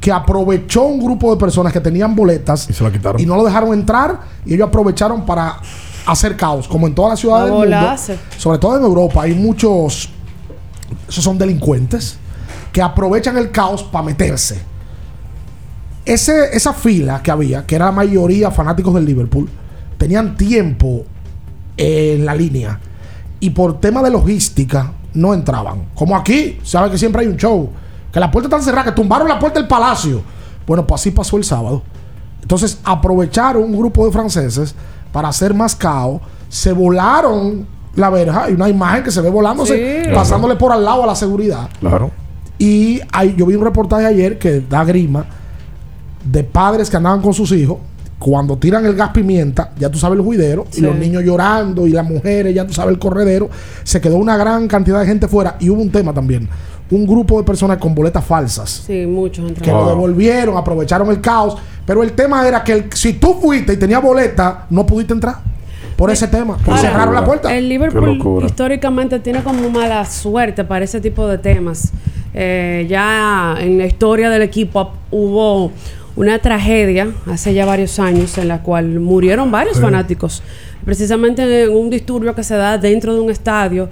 que aprovechó un grupo de personas que tenían boletas Y se la quitaron. y no lo dejaron entrar y ellos aprovecharon para hacer caos, como en todas las ciudades A del mundo, sobre todo en Europa, hay muchos, esos son delincuentes que aprovechan el caos para meterse. Ese, esa fila que había, que era la mayoría fanáticos del Liverpool, tenían tiempo en la línea y por tema de logística no entraban. Como aquí, sabe que siempre hay un show, que la puerta está cerrada, que tumbaron la puerta del palacio. Bueno, pues así pasó el sábado. Entonces aprovecharon un grupo de franceses para hacer más caos, se volaron la verja, hay una imagen que se ve volándose, Sí. pasándole por al lado a la seguridad. Claro. Y hay, yo vi un reportaje ayer que da grima de padres que andaban con sus hijos. Cuando tiran el gas pimienta, ya tú sabes el juidero, y los niños llorando, y las mujeres, ya tú sabes el corredero. Se quedó una gran cantidad de gente fuera. Y hubo un tema también: un grupo de personas con boletas falsas Sí, muchos que lo devolvieron, aprovecharon el caos. Pero el tema era que el- si tú fuiste y tenías boleta, no pudiste entrar. Por ese tema. Porque Ahora, cerraron la puerta. El Liverpool históricamente tiene como mala suerte para ese tipo de temas. Eh, ya en la historia del equipo hubo una tragedia hace ya varios años en la cual murieron varios fanáticos, precisamente en un disturbio que se da dentro de un estadio.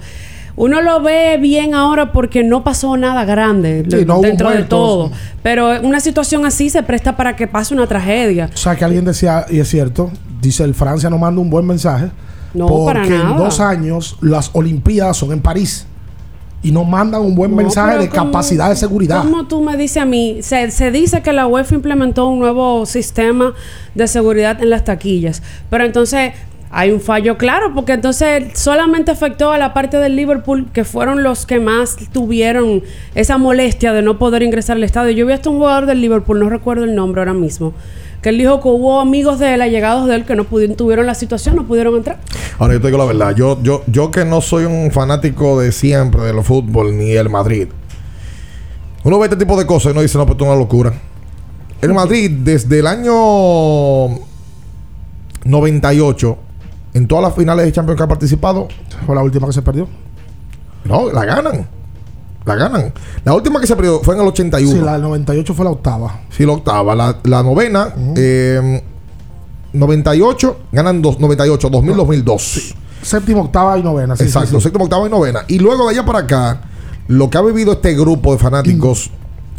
Uno lo ve bien ahora porque no pasó nada grande Sí, no hubo dentro de todo, pero una situación así se presta para que pase una tragedia. O sea, que alguien decía, y es cierto, dice el Francia no manda un buen mensaje. No, porque para en nada. dos años las Olimpiadas son en París. Y no mandan un buen No, mensaje de ¿cómo- capacidad de seguridad. ¿Cómo tú me dices a mí? Se, se dice que la UEFA implementó un nuevo sistema de seguridad en las taquillas. Pero entonces hay un fallo claro, porque entonces solamente afectó a la parte del Liverpool, que fueron los que más tuvieron esa molestia de no poder ingresar al estadio. Yo vi hasta un jugador del Liverpool, no recuerdo el nombre ahora mismo, que él dijo que hubo amigos de él, allegados de él, que no pudieron, tuvieron la situación, no pudieron entrar. Ahora yo te digo la verdad, yo, yo, yo que no soy un fanático de siempre de los fútbol ni el Madrid. Uno ve este tipo de cosas y uno dice, no, pues esto es una locura. El Madrid, desde el año 98, en todas las finales de Champions que ha participado, Fue la última que se perdió. no, la ganan. La ganan. La última que se perdió fue en el 81. Sí, la del 98 fue la octava. Sí, la octava. La, la novena, eh, 98, ganan dos, 98, 2000, 2002. Séptima, octava y novena. sí, Exacto, sí, sí. séptima, octava y novena. Y luego de allá para acá, lo que ha vivido este grupo de fanáticos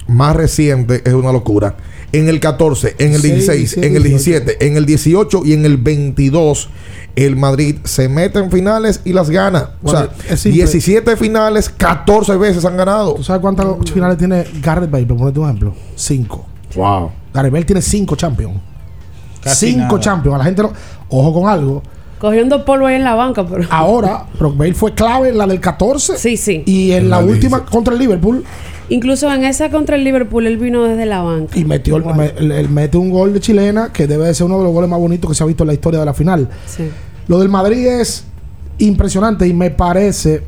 más reciente es una locura. En el 14, en el 16, 17, en el 17, en el 18 y en el 22, el Madrid se mete en finales y las gana. Bueno, o sea, simple. 17 finales, 14 veces han ganado. ¿Tú sabes cuántas finales tiene Gareth Bale? Por ponerte un ejemplo. Cinco. Wow. Gareth Bale tiene cinco champions. Casi cinco nada. champions. A la gente no. Ojo con algo. Cogiendo polvo ahí en la banca, pero... Ahora, Brock Bale fue clave en la del 14. Sí, sí. Y en la la última 16. contra el Liverpool. Incluso en esa contra el Liverpool, él vino desde la banca. Y metió el- me- el- el- mete un gol de chilena que debe de ser uno de los goles más bonitos que se ha visto en la historia de la final. Sí. Lo del Madrid es impresionante y me parece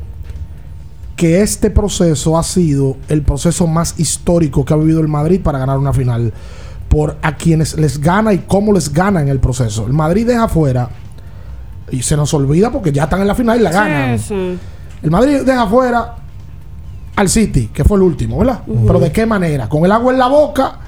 que este proceso ha sido el proceso más histórico que ha vivido el Madrid para ganar una final. Por a quienes les gana y cómo les gana en el proceso. El Madrid deja fuera y se nos olvida porque ya están en la final y la ganan. Sí. El Madrid deja fuera al City, que fue el último, ¿verdad? Pero ¿de qué manera? Con el agua en la boca,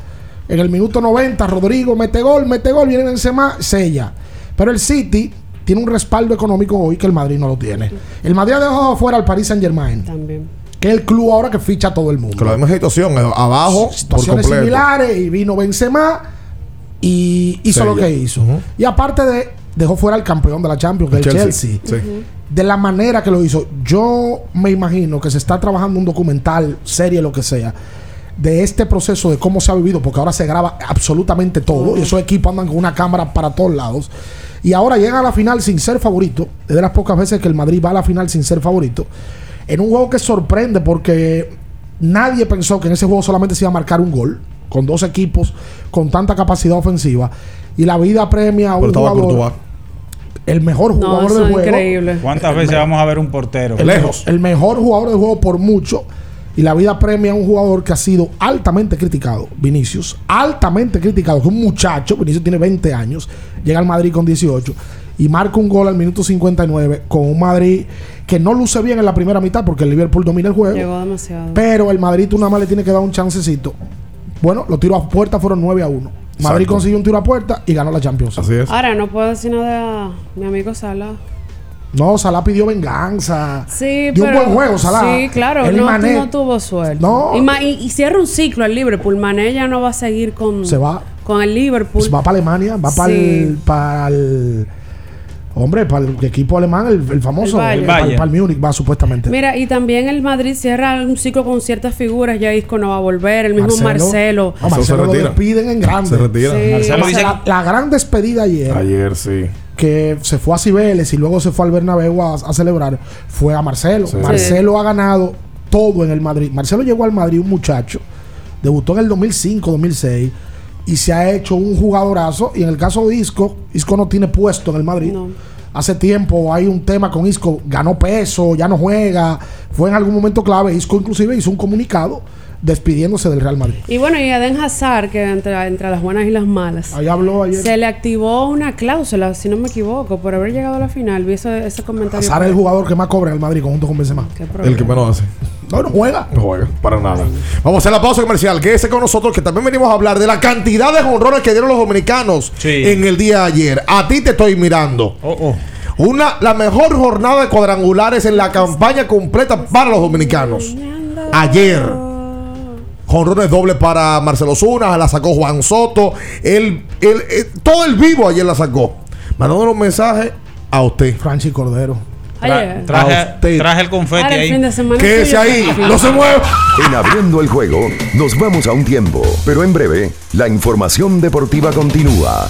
en el minuto 90, Rodrigo mete gol, mete gol, viene Benzema, sella. Pero el City tiene un respaldo económico hoy que el Madrid no lo tiene. El Madrid ha dejado afuera al Paris Saint Germain. También. Que es el club ahora que ficha a todo el mundo. Con la misma situación, eh, abajo, Situaciones similares y vino Benzema y hizo Sella. lo que hizo. Y aparte de dejó fuera al campeón de la Champions, que es el Chelsea. Sí. De la manera que lo hizo, yo me imagino que se está trabajando un documental, serie, lo que sea, de este proceso de cómo se ha vivido, porque ahora se graba absolutamente todo y esos equipos andan con una cámara para todos lados. Y ahora llegan a la final sin ser favorito. Es de las pocas veces que el Madrid va a la final sin ser favorito. En un juego que sorprende porque nadie pensó que en ese juego solamente se iba a marcar un gol. Con dos equipos con tanta capacidad ofensiva. Y la vida premia a un Pero estaba jugador. El mejor jugador del es juego. increíble. ¿Cuántas veces vamos a ver un portero? El mejor, el mejor jugador del juego por mucho. Y la vida premia a un jugador que ha sido altamente criticado, Vinicius. Altamente criticado, que un muchacho, Vinicius tiene 20 años, llega al Madrid con 18 y marca un gol al minuto 59 con un Madrid que no luce bien en la primera mitad porque el Liverpool domina el juego. Llegó demasiado. Pero el Madrid tú nada más le tiene que dar un chancecito. Bueno, los tiros a puerta fueron 9 a 1. Madrid Exacto. consiguió un tiro a puerta y ganó la Champions. Así es. Ahora, no puedo decir nada a mi amigo Sala. No, Salah pidió venganza. Sí, Dio pero, un buen juego, Salah. Sí, claro, y no, Mané no tuvo suerte. No. Y, ma- y- y cierra un ciclo el Liverpool. Mané ya no va a seguir con, se va. con el Liverpool. Pues va para Alemania, va para Sí. el, para el- Hombre, para el equipo alemán, el, el famoso. El Bayern. para, el Múnich va supuestamente. Mira, y también el Madrid cierra un ciclo con ciertas figuras. Ya Isco no va a volver. El mismo Marcelo. No, Marcelo se lo retira. despiden en grande. Se retira. Sí. Marcelo O sea, dice la, la gran despedida ayer, Ayer sí. que se fue a Cibeles y luego se fue al Bernabéu a, a celebrar, fue a Marcelo. Sí. Marcelo ha ganado todo en el Madrid. Marcelo llegó al Madrid, un muchacho, debutó en el 2005, 2006 y se ha hecho un jugadorazo. Y en el caso de Isco, Isco no tiene puesto en el Madrid. No. Hace tiempo hay un tema con Isco, ganó peso, ya no juega, fue en algún momento clave. Isco inclusive hizo un comunicado despidiéndose del Real Madrid. Y bueno, y Eden Hazard, que entre, entre las buenas y las malas. Ahí habló ayer. Se le activó una cláusula, si no me equivoco, por haber llegado a la final. Vi ese, ese comentario. Hazard es el jugador que más cobra en el Madrid junto con Benzema. El que menos hace. No, no juega. No juega, para nada. Vamos a hacer la pausa comercial. Quédese con nosotros que también venimos a hablar de la cantidad de jonrones que dieron los dominicanos Sí. en el día de ayer. A ti te estoy mirando. Oh, oh. Una, la mejor jornada de cuadrangulares en la campaña completa para los dominicanos. Ayer. Jonrones doble para Marcelo Zuna, la sacó Juan Soto. El, el- el- todo el vivo ayer la sacó. Mandando un mensaje a usted. Franchi Cordero. Tra- traje, el confeti Ahora ahí. Quédese tuyo ahí, no se mueva. En abriendo el juego, nos vamos a un tiempo, pero en breve, la información deportiva continúa.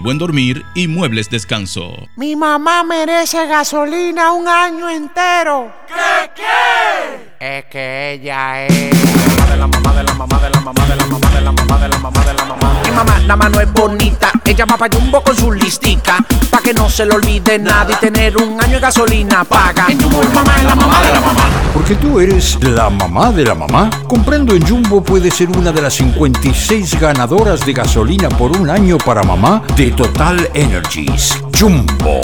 buen dormir y muebles descanso. Mi mamá merece gasolina un año entero. ¿Qué qué? Es que ella es de la mamá de la mamá de la mamá de la mamá de la mamá de la mamá de la mamá. Mi mamá la mano es bonita, ella va pa' Jumbo con su listica, pa' que no se le olvide nada y tener un año de gasolina paga. En Jumbo mamá es la mamá de la mamá. Porque tú eres la mamá de la mamá. Comprando en Jumbo puedes ser una de las 56 ganadoras de gasolina por un año para mamá de Total Energies. Jumbo,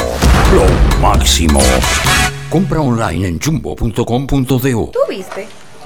lo máximo. Compra online en jumbo.com.do. ¿Tú viste?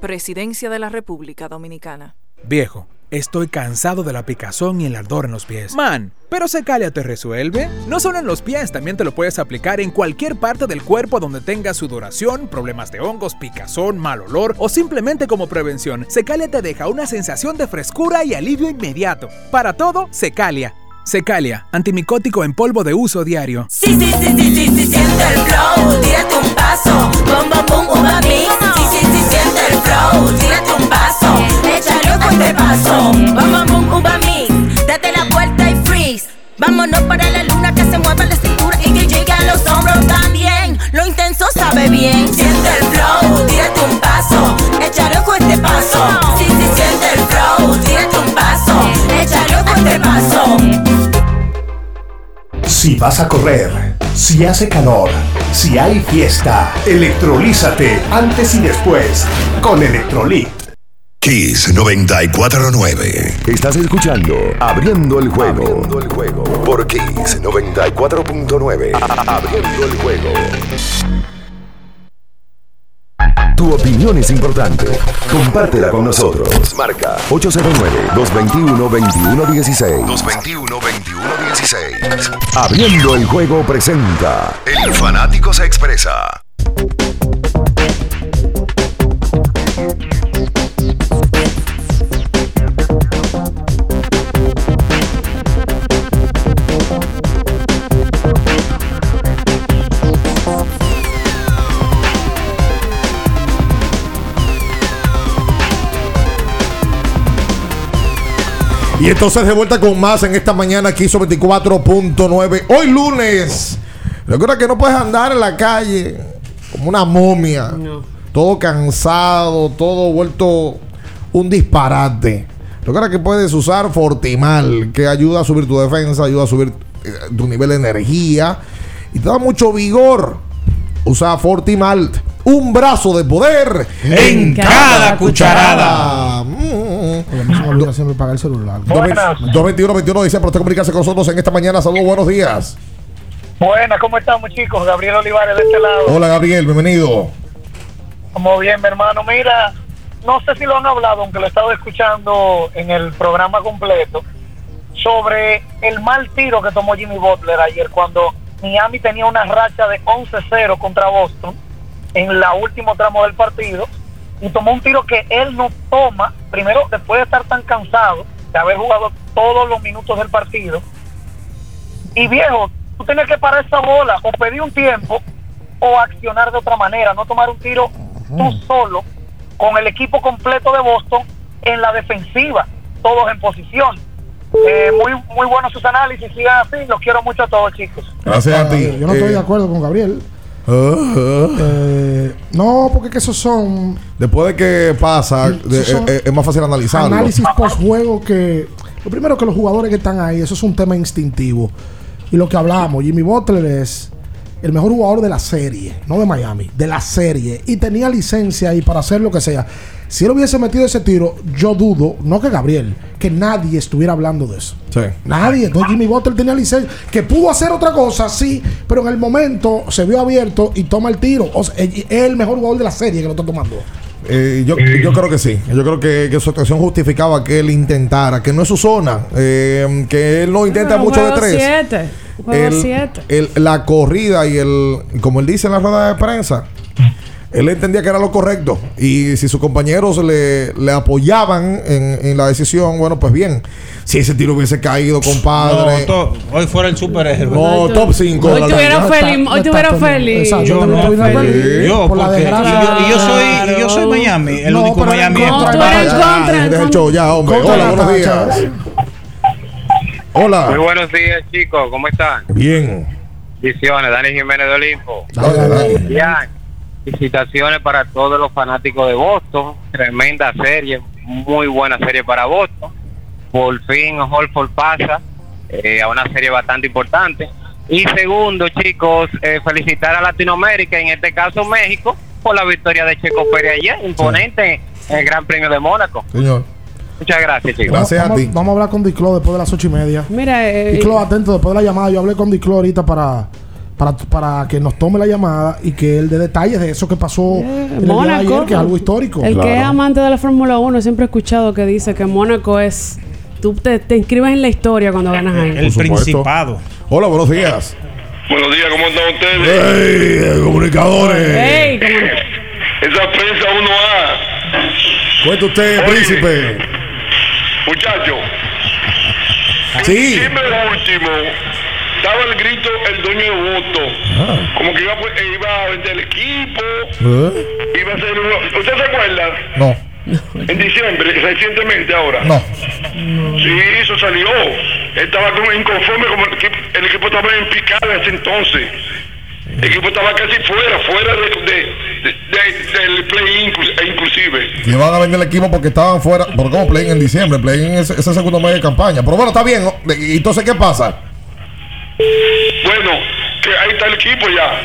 Presidencia de la República Dominicana. Viejo, estoy cansado de la picazón y el ardor en los pies. Man, pero Secalia te resuelve. No solo en los pies, también te lo puedes aplicar en cualquier parte del cuerpo donde tengas sudoración, problemas de hongos, picazón, mal olor o simplemente como prevención. Secalia te deja una sensación de frescura y alivio inmediato. Para todo, Secalia. Secalia, antimicótico en polvo de uso diario. Sí, sí, sí, sí, sí, sí, siente el flow, tírate un paso, bom, bom, bom, el flow, tírate un paso, échale con este paso, bom, bom, bom, uva mix. Date la vuelta y freeze, vámonos para la luna que se mueva la cintura y que llegue a los hombros también. Lo intenso sabe bien, siente el flow, tírate un paso, échale con este paso. Sí, sí, siente el flow, tírate un paso, échale con este paso. Si vas a correr, si hace calor, si hay fiesta, electrolízate antes y después con Electrolit. Kiss 949. Estás escuchando Abriendo el juego. Abriendo el juego. Por Kiss 94.9. Abriendo el juego. Tu opinión es importante. Compártela con nosotros. Marca 809-221-2116. 221-2116. Abriendo el juego presenta. El fanático se expresa. Y entonces de vuelta con más en esta mañana aquí sobre 24.9. Hoy lunes. Recuerda que no puedes andar en la calle como una momia. Todo cansado, todo vuelto un disparate. Recuerda que puedes usar Fortimal, que ayuda a subir tu defensa, ayuda a subir eh, tu nivel de energía y te da mucho vigor. Usa Fortimal, un brazo de poder en cada cucharada. Olvida siempre pagar el celular. 221-21 dice para usted comunicarse con nosotros en esta mañana. Saludos, buenos días. Buenas, ¿cómo estamos chicos? Gabriel Olivares de este lado. Hola Gabriel, bienvenido. Como bien, mi hermano. Mira, no sé si lo han hablado, aunque lo he estado escuchando en el programa completo, sobre el mal tiro que tomó Jimmy Butler ayer cuando Miami tenía una racha de 11-0 contra Boston en la último tramo del partido y tomó un tiro que él no toma, primero después de estar tan cansado, de haber jugado todos los minutos del partido. Y viejo, tú tienes que parar esa bola o pedir un tiempo o accionar de otra manera, no tomar un tiro tú solo con el equipo completo de Boston en la defensiva, todos en posición. Eh, muy muy buenos sus análisis, sigan así, los quiero mucho a todos chicos. Gracias a ti. Yo no estoy Eh, de acuerdo con Gabriel. Uh, Eh, no, porque que esos son Después de que pasa, de- son eh, eh, es más fácil analizarlo. análisis post juego que lo primero que los jugadores que están ahí, eso es un tema instintivo. Y lo que hablamos, Jimmy Butler es el mejor jugador de la serie, no de Miami, de la serie. Y tenía licencia ahí para hacer lo que sea. Si él hubiese metido ese tiro, yo dudo, no que Gabriel, que nadie estuviera hablando de eso. Sí. Nadie. Entonces Jimmy Butler tenía licencia. Que pudo hacer otra cosa, sí, pero en el momento se vio abierto y toma el tiro. O sea, es el mejor jugador de la serie que lo está tomando. Eh, yo, yo creo que sí. Yo creo que, que su actuación justificaba que él intentara, que no es su zona, eh, que él no intenta mucho de tres. siete. El- siete. el- la corrida y el, como él dice en la rueda de prensa, él entendía que era lo correcto. Y si sus compañeros le, le apoyaban en, en la decisión, bueno, pues bien. Si ese tiro hubiese caído, compadre. No, to- hoy fuera el superhéroe. No, top 5. Hoy tuviera feliz, hoy tuviera feliz. Yo no, feliz. yo, Por la porque y yo, y yo soy, y yo soy Miami, el No, único Miami no, es tú eres contra, deja el show ya, hombre. contra Hola, la buenos días. Hola. Muy buenos días, chicos. ¿Cómo están? Bien. Bendiciones, Dani Jiménez de Olimpo. Bien. Felicitaciones para todos los fanáticos de Boston. Tremenda serie, muy buena serie para Boston. Por fin Holford pasa eh, a una serie bastante importante. Y segundo, chicos, eh, felicitar a Latinoamérica, en este caso México, por la victoria de Checo Pérez ayer, imponente en el Gran Premio de Mónaco. Señor. Muchas gracias, chicos. Gracias a ti. vamos a hablar con Diclo después de las ocho y media. Mira, eh, Diclo, atento, después de la llamada. Yo hablé con Diclo ahorita para, para, para que nos tome la llamada y que él dé detalles de eso que pasó en el día de Mónaco. ayer, que es algo histórico. El que es amante de la Fórmula 1 siempre he escuchado que dice que Mónaco es. Tú te, te inscribes en la historia cuando ganas ahí. El Principado. Hola, buenos días. Buenos días, ¿cómo están ustedes? ¡Ey, comunicadores! Ey. Esa prensa 1A. Cuenta usted, príncipe. Muchacho. Sí. Último, daba el grito el dueño de voto. Ah. Como que iba, a pu- eh, iba a vender el equipo. ¿Eh? Iba a hacer uno. ¿Usted se acuerda? No. En diciembre, recientemente ahora. No. Sí, eso salió. Él estaba como inconforme, como el equipo, el equipo estaba en picada en ese entonces. El equipo estaba casi fuera, fuera de, de- de- de- del play inclusive. Que van a vender el equipo porque estaban fuera. ¿Pero cómo play en diciembre? Play en ese, ese segundo mes de campaña. Pero bueno, está bien. ¿Y entonces qué pasa? Bueno, que ahí está el equipo ya.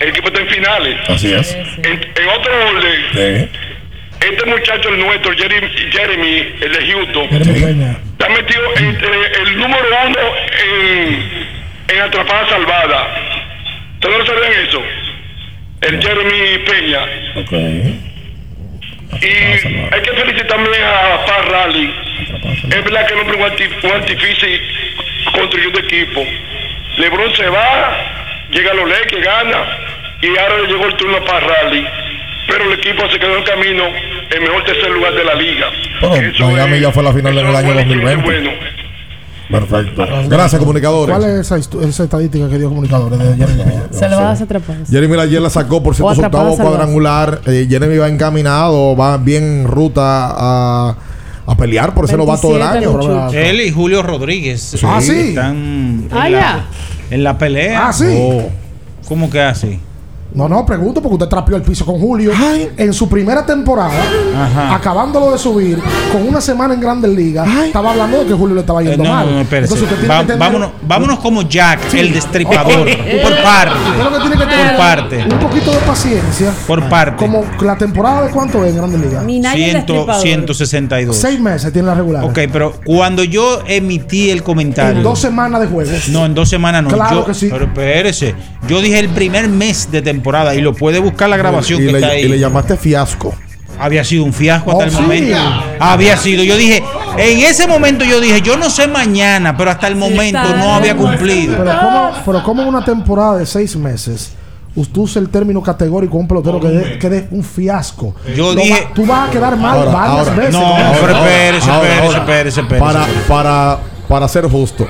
El equipo está en finales. Así es. En, en otro orden, Sí. este muchacho, el nuestro, Jeremy, Jeremy el de Houston, está metido entre el número uno en, en atrapada salvada. ¿Ustedes no sabían eso? El Jeremy Peña. Ok. Y hay que felicitar también a Paz Rally. Es verdad que el hombre es un arti- un artífice construyendo equipo. Lebron se va, llega Lole que gana, y ahora le llegó el turno a Paz Rally. Pero el equipo se quedó en camino en mejor tercer lugar de la liga. Bueno, Miami ya fue a la final en el año 2020. Bueno, Perfecto. Gracias, comunicadores. ¿Cuál es esa, estadística que dio comunicadores de Jeremy Peña? Se lo vas a atrapar. Jeremy ayer la sacó por O cierto su atrapada octavo salvaje. cuadrangular. Eh, Jeremy va encaminado, va bien en ruta a, a pelear por ese novato del 27 año. Él y Julio Rodríguez. Ah, sí. Están en, Ah, la, ya. en la pelea. Ah, sí. Oh. ¿Cómo que así? No, no, pregunto porque usted trapeó el piso con Julio en su primera temporada, Ajá. acabándolo de subir, con una semana en Grandes Ligas. Estaba hablando de que Julio le estaba Eh, yendo no, mal. no, no, espérese. Entonces usted tiene Va- que tener vámonos, vámonos como Jack, el destripador. Eh, por parte. Usted lo que tiene que tener Por parte. un poquito de paciencia. Por parte. Como la temporada de cuánto es en Grandes Ligas. Minaya el Ciento- destripador. 162. Seis meses tiene la regular. Ok, pero cuando yo emití el comentario. En dos semanas de juegos. No, en dos semanas no. Claro Yo- que sí. Pero espérese. Yo dije el primer mes de temporada y lo puede buscar la grabación y, que le, está ahí. y le llamaste fiasco. Había sido un fiasco hasta Oh, el sí. momento. Había sido. Yo dije, en ese momento yo dije, yo no sé mañana, pero hasta el momento no había cumplido. Pero como, pero como una temporada de seis meses, usted usa el término categórico a un pelotero que dé que un fiasco. Yo Lo dije- va- tú vas a quedar mal Ahora, varias ahora. veces. No, pero espérese, espérese, espérese, Para, espérese. para, para ser justo,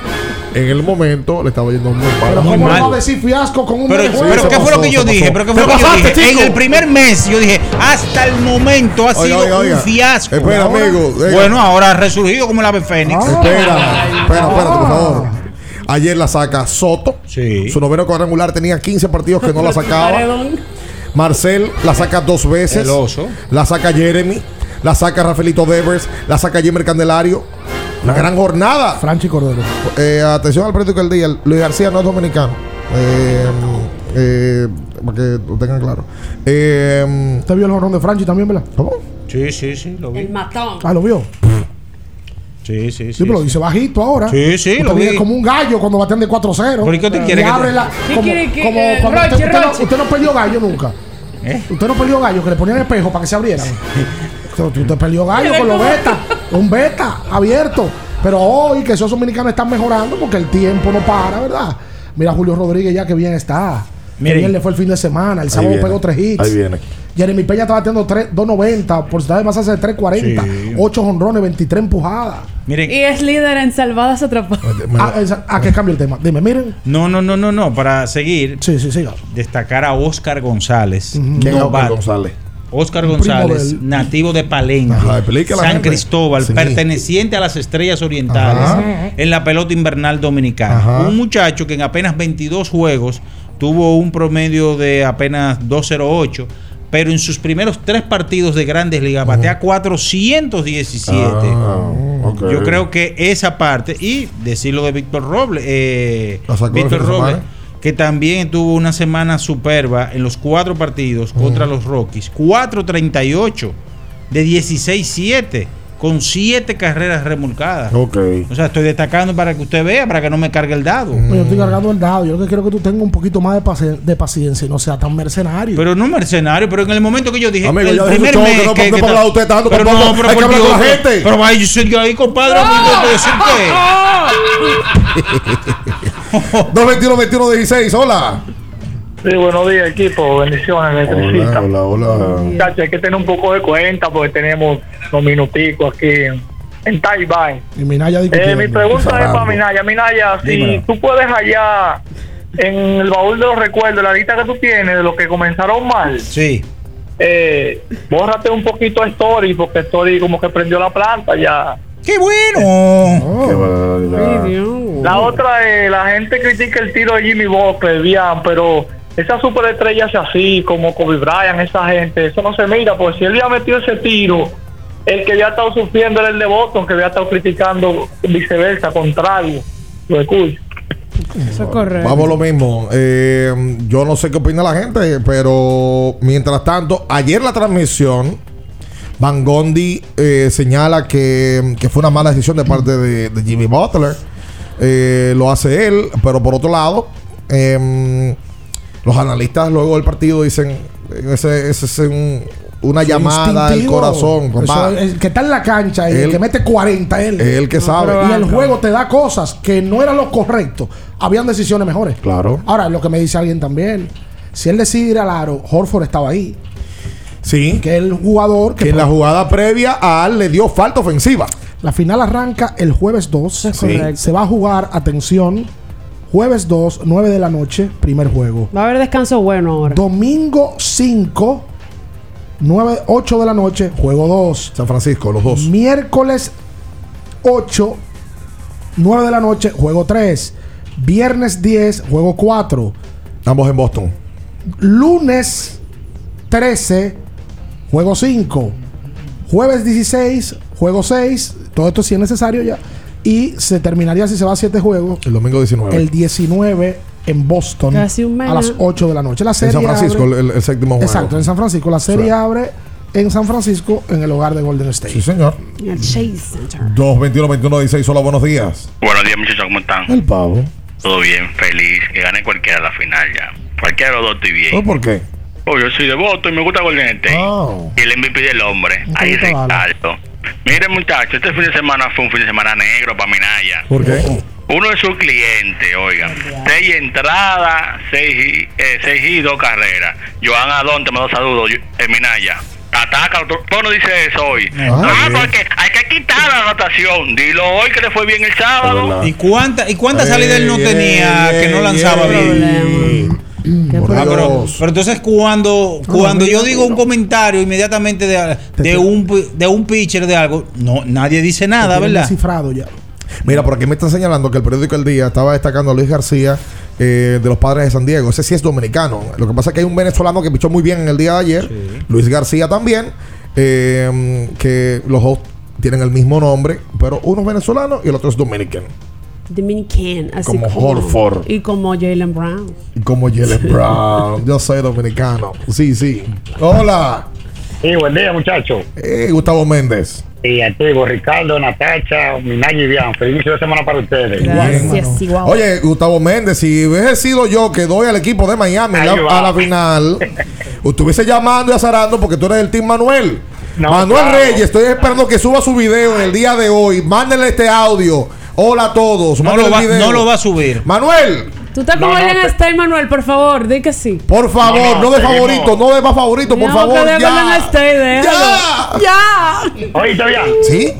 en el momento le estaba yendo muy mal. Pero Muy ¿cómo mal. decir fiasco con un Pero, pero juego? ¿qué fue lo que yo dije? Pero ¿qué fue lo que yo dije? En el primer mes yo dije, hasta el momento ha Oiga, sido oiga, oiga. un fiasco. Espera, Ahora- amigo, oiga. Bueno, ahora ha resurgido como el ave fénix. Ah. Espera, espera, espérate, por favor. Ayer la saca Soto. Sí. Su noveno cuadrangular tenía 15 partidos que no la <laughs> sacaba. Marcel la saca dos veces. El oso. La saca Jeremy. La saca Rafaelito Devers. La saca Jimmer Candelario. Una gran jornada. Franchi Cordero. Eh, atención al periódico del día. Luis García no es dominicano. Eh, eh, para que lo tengan claro. Eh, ¿Usted vio el jorrón de Franchi también, verdad? ¿Cómo? Sí, sí, sí, lo El vi. matón. Ah, lo vio. Sí, sí, sí. Sí, pero lo dice bajito ahora. Sí, sí, Usted lo viene vi. como un gallo cuando batean de 4-0. ¿Por qué te Y quiere que te- abre la. ¿Qué Como, quiere que- como eh, cuando Roche, usted, usted no, Roche? usted no peleó gallo nunca. ¿Eh? Usted no peleó gallo que le ponían espejo para que se abrieran. Usted, usted peleó gallo con los beta. Un beta abierto. Pero hoy que esos dominicanos están mejorando porque el tiempo no para, ¿verdad? Mira Julio Rodríguez ya que bien está. Que Miren. bien le fue el fin de semana. El sábado viene. pegó tres hits. Ahí viene. Jeremy Peña está batiendo 3 2.90, porcentaje de base de 3.40, Sí. 8 honrones, 23 empujadas. Miren, Y es líder en salvadas atrapadas. Ah, esa- ¿A qué cambia el tema? Dime, miren. no, no, no, no, no. Para seguir, Sí, sí, siga. destacar a Oscar González. ¿Quién es Oscar novato. González? Primo González, nativo de Palenque, Ajá, San gente. Cristóbal, Sí. perteneciente a las Estrellas Orientales Ajá. en la pelota invernal dominicana. Ajá. Un muchacho que en apenas 22 juegos tuvo un promedio de apenas 2.08, pero en sus primeros tres partidos de Grandes Ligas batea 417. Ah. Yo creo que esa parte, y decirlo de Víctor Robles, eh, Víctor Robles, semana. Que también tuvo una semana superba en los cuatro partidos contra los Rockies. 4.38 de 16-7, con siete carreras remolcadas. Ok. O sea, estoy destacando para que usted vea, para que no me cargue el dado. Pues Yo estoy cargando el dado. Yo lo que quiero que tú tengas un poquito más de, paci- de paciencia y no sea tan mercenario. Pero no mercenario, pero en el momento que yo dije, Amigo, el deje primer mes que no- no puedo hablar de usted tanto, pero tampoco. no, pero Hay que hablar con la pero- gente. Pero vaya, yo soy ahí, compadre, no me tengo que decir qué. 221 21 16 hola. Sí, buenos días, equipo. Bendiciones, electricista. Hola, hola. Muchachos, hay que tener un poco de cuenta porque tenemos unos minuticos aquí en, en Taiwán. Y Minaya Eh, mi pregunta es para Minaya. Minaya, si Dímelo. tú puedes hallar en el baúl de los recuerdos, la lista que tú tienes de los que comenzaron mal, Sí. eh, bórrate un poquito a Story porque Story como que prendió la planta ya. ¡Qué bueno! La otra es, la gente critica el tiro de Jimmy Butler, bien, pero esas superestrellas así, como Kobe Bryant, esa gente, eso no se mira, porque si él había metido ese tiro, el que había estado sufriendo era el de Boston, que había estado criticando viceversa, contrario. Lo escucho. Eso es correcto. Vamos a lo mismo. Eh, yo no sé qué opina la gente, pero mientras tanto, ayer la transmisión, Van Gondi eh, señala que, que fue una mala decisión de parte de, de Jimmy Butler. Eh, lo hace él, pero por otro lado, em, los analistas luego del partido dicen: ese, ese es un- una llamada al Instintivo. corazón. papá. Eso es- el que está en la cancha y el, que mete 40 él. el que sabe. Y el juego te da cosas que no eran lo correcto. Habían decisiones mejores. Claro. Ahora, lo que me dice alguien también. Si él decide ir al aro, Horford estaba ahí. Sí. Que el jugador que Que en la jugada previa a Al le dio falta ofensiva. La final arranca el jueves 2. correcto. Se va a jugar, atención, jueves 2, 9 de la noche, primer juego. Va a haber descanso bueno ahora. Domingo 5, 9, 8 de la noche, juego 2. San Francisco, los dos. Miércoles 8, 9 de la noche, juego 3. Viernes 10, juego 4. Ambos en Boston. Lunes 13, juego 5. Jueves 16, juego 6. Todo esto sí es necesario ya. Y se terminaría si se va a 7 juegos. El domingo 19. El 19 en Boston. Casi un mes. A las 8 de la noche. La en serie San Francisco, abre- el, el séptimo juego. Exacto, en San Francisco. La serie Sí. abre en San Francisco, en el hogar de Golden State. Sí, señor. En el Chase Center. 221 21 16 Hola, buenos días. Buenos días, muchachos, ¿cómo están? El pavo. Todo bien, feliz. Que gane cualquiera la final ya. Cualquiera de los dos estoy bien. ¿Oh, ¿Por qué? Oh, yo soy de voto y me gusta Golden State. Oh. Y el MVP del hombre. Ahí gusta Ricardo. Miren, muchachos, este fin de semana fue un fin de semana negro para Minaya. ¿Por qué? Uno de sus clientes, oigan, seis entradas, seis, y- eh, seis y dos carreras. Joan Adón, te mando saludos, eh, Minaya. Ataca, tú tú no dices eso hoy. Ah, porque hay que quitar la anotación. Dilo hoy que le fue bien el sábado. ¿Y cuánta, y cuántas salidas él no Ey, tenía ey, que no lanzaba ey. bien? Por Ah, pero, entonces cuando, cuando yo digo un comentario inmediatamente de, de un de un pitcher de algo, no nadie dice nada, ¿verdad? descifrado ya. Mira, por aquí me están señalando que el periódico El Día estaba destacando a Luis García eh, de los padres de San Diego. Ese sí es dominicano. Lo que pasa es que hay un venezolano que pichó muy bien en el día de ayer. Luis García también. eh, que los dos tienen el mismo nombre, pero uno es venezolano y el otro es dominican. Dominican. Así Como Horford. Y como Jalen Brown. Como Jalen <laughs> Brown. Yo soy dominicano. Sí, sí. Hola. Sí, buen día, muchachos. Eh, Gustavo Méndez. Y activo, Ricardo, Natacha, Minaya y Bian. Feliz inicio de semana para ustedes. Gracias, igual. Oye, Gustavo Méndez, si hubiese sido yo que doy al equipo de Miami la- a la final, <laughs> estuviese llamando y azarando porque tú eres el team Manuel. No, Manuel claro. Reyes, estoy esperando que suba su video en el día de hoy. Mándenle este audio. Hola a todos. No Mándenle lo, va, no lo va a subir. Manuel, Tú estás con No, no, Manuel, por favor, di que sí. por favor, no, No, no, de seguimos. favorito, no de más favorito, por favor. que ya. Ya. Ya. Oíste, Bian. ¿Sí?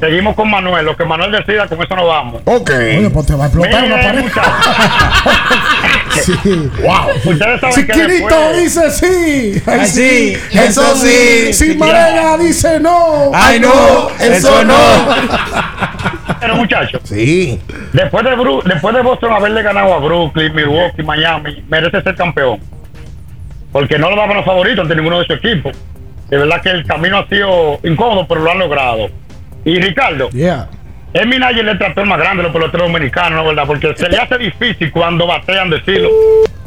Seguimos con Manuel. Lo que Manuel decida, con eso nos vamos. Ok. Oye, pues te va a explotar una pared. <laughs> Sí. Wow. Ustedes saben que dice sí. Ay, sí, eso sí. Sin Marega dice no. Ay, no, eso no. Pero muchachos, Sí. después de, Bru- después de Boston haberle ganado a Brooklyn, Milwaukee, Miami, merece ser campeón. Porque no lo daban los favoritos ante ninguno de sus equipos. De verdad que el camino ha sido incómodo, pero lo han logrado. Y Ricardo, Yeah. es Minaya el tractor más grande de los peloteros dominicanos, ¿no verdad? Porque se le hace difícil cuando batean decirlo.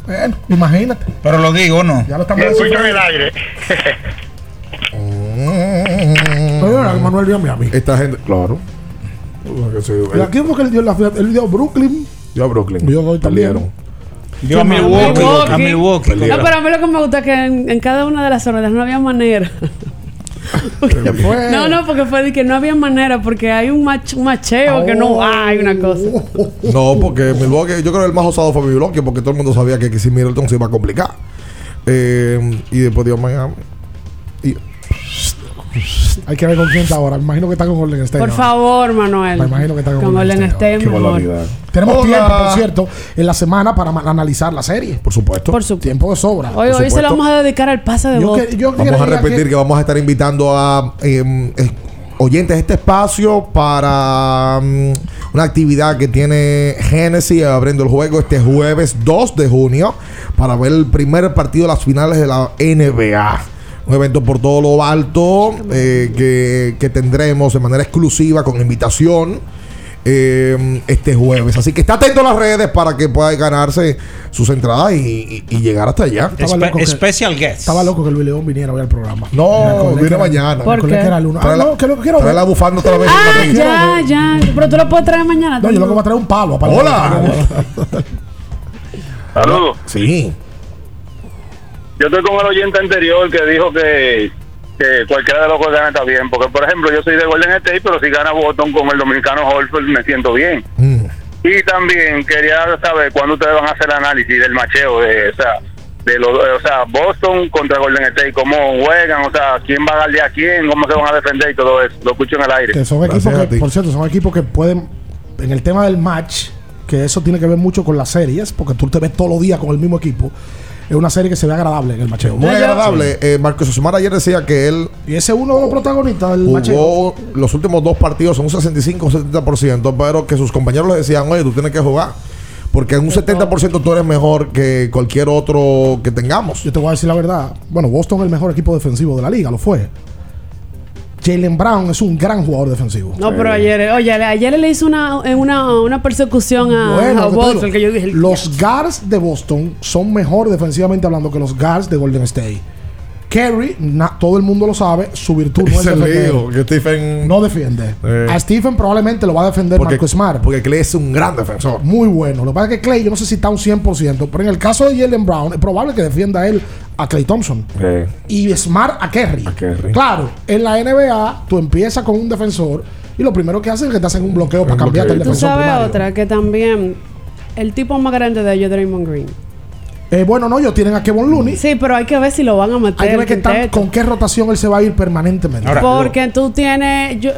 Bueno, imagínate. Pero lo digo, ¿no? Ya lo estamos escucho en el aire. <laughs> Pero Manuel dio a Miami. Esta gente, claro. Y aquí fue que él dio la él dio Brooklyn. Yo a Brooklyn. Yo doy también. Yo a Milwaukee. A Milwaukee. No, pero a mí lo que me gusta es que en, en cada una de las zonas no había manera. ¿Qué fue? No, no, porque fue de que no había manera, porque hay un, mach- un macheo que no hay una cosa. No, porque Milwaukee, yo creo que el más osado fue Milwaukee, porque todo el mundo sabía que, que si Middleton se iba a complicar. Eh, y después dio Miami. Y, Hay que ver con quién está ahora. Me imagino que está con Golden State. Por ¿no? favor, Manuel. Me imagino que está con Con Golden Golden State, State, qué mejor. Tenemos Hola. tiempo, por cierto, en la semana para analizar la serie. por supuesto. Por supuesto. Tiempo de sobra. Hoy, hoy se lo vamos a dedicar al pase de Yo voz. que- yo Vamos a repetir que, vamos a estar invitando a eh, eh, oyentes a este espacio para mm, una actividad que tiene Genesis abriendo el juego este jueves 2 de junio para ver el primer partido de las finales de la NBA. Un evento por todo lo alto eh, que, que tendremos de manera exclusiva con invitación eh, este jueves. Así que está atento a las redes para que pueda ganarse sus entradas y, y- y llegar hasta allá. Espe- que- special guest. Estaba loco que el León viniera hoy al programa. No, viene que mañana. me ¿Por acordé qué? que era. Trae Ah, la- no, que lo quiero Trae ver. la bufanda otra vez. Ah, ya, ya. Pero tú lo puedes traer mañana. No, yo lo que voy a traer un palo. Hola. Saludos. Sí. Yo estoy con el oyente anterior que dijo que, que cualquiera de los que gana está bien. Porque, por ejemplo, yo soy de Golden State, pero si gana Boston con el dominicano Holford me siento bien. Mm. Y también quería saber cuándo ustedes van a hacer el análisis del macheo, de, o sea, de los, o sea, Boston contra Golden State, cómo juegan, o sea, quién va a darle a quién, cómo se van a defender y todo eso. Lo escucho en el aire. Que son equipos que, por cierto, son equipos que pueden, en el tema del match, que eso tiene que ver mucho con las series, porque tú te ves todos los días con el mismo equipo. Es una serie que se ve agradable en el macheo. Muy agradable. Eh, Marcos Osmar ayer decía que él Y ese es uno de los protagonistas del macheo. jugó los últimos dos partidos en un 65 o 70%, pero que sus compañeros le decían, oye, tú tienes que jugar. Porque en un 70% tú eres mejor que cualquier otro que tengamos. Yo te voy a decir la verdad. Bueno, Boston es el mejor equipo defensivo de la liga, lo fue. Jalen Brown es un gran jugador defensivo. No, pero ayer, oye, ayer le hizo una, una, una persecución a, Bueno, a Boston que yo dije. los guards de Boston son mejor defensivamente hablando que los guards de Golden State. Kerry, na- todo el mundo lo sabe, su virtud no <laughs> es Ese defender. lío que Stephen. No defiende. Eh. A Stephen probablemente lo va a defender porque, Marco Smart. porque Clay es un gran defensor. Muy bueno. Lo que pasa es que Clay, yo no sé si está un 100%, pero en el caso de Jalen Brown, es probable que defienda él a Clay Thompson. Eh, Y Smart a Kerry. A Kerry. Claro, en la NBA tú empiezas con un defensor y lo primero que hacen es que te hacen un bloqueo para cambiarte el Tú defensor sabes primario. otra que también el tipo más grande de ellos es Draymond Green. Eh, bueno, no, ellos tienen a Kevin Looney. Sí, pero hay que ver si lo van a meter. Hay que ver tan- quinteto. con qué rotación él se va a ir permanentemente. Porque tú tienes yo-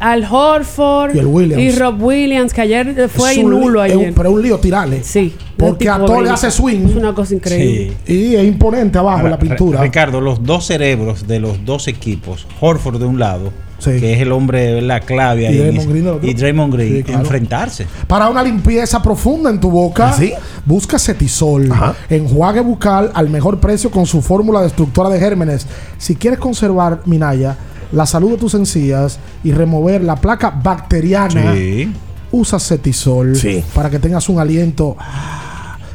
al Horford Y el Williams. y Rob Williams, que ayer eh, fue un nulo es ayer. un- pero un lío tirarle. Sí. Porque a todo le hace swing. Es una cosa increíble. Y es imponente abajo Ahora, la pintura. Ricardo, los dos cerebros de los dos equipos, Horford de un lado, Sí. que es el hombre, la clave Y ahí, Draymond Green y Draymond Green, Sí, claro. enfrentarse. Para una limpieza profunda en tu boca, ¿Ah, sí? busca Cetisol. Enjuague bucal al mejor precio con su fórmula destructora de gérmenes. Si quieres conservar, Minaya, la salud de tus encías y remover la placa bacteriana, Sí. usa Cetisol Sí. para que tengas un aliento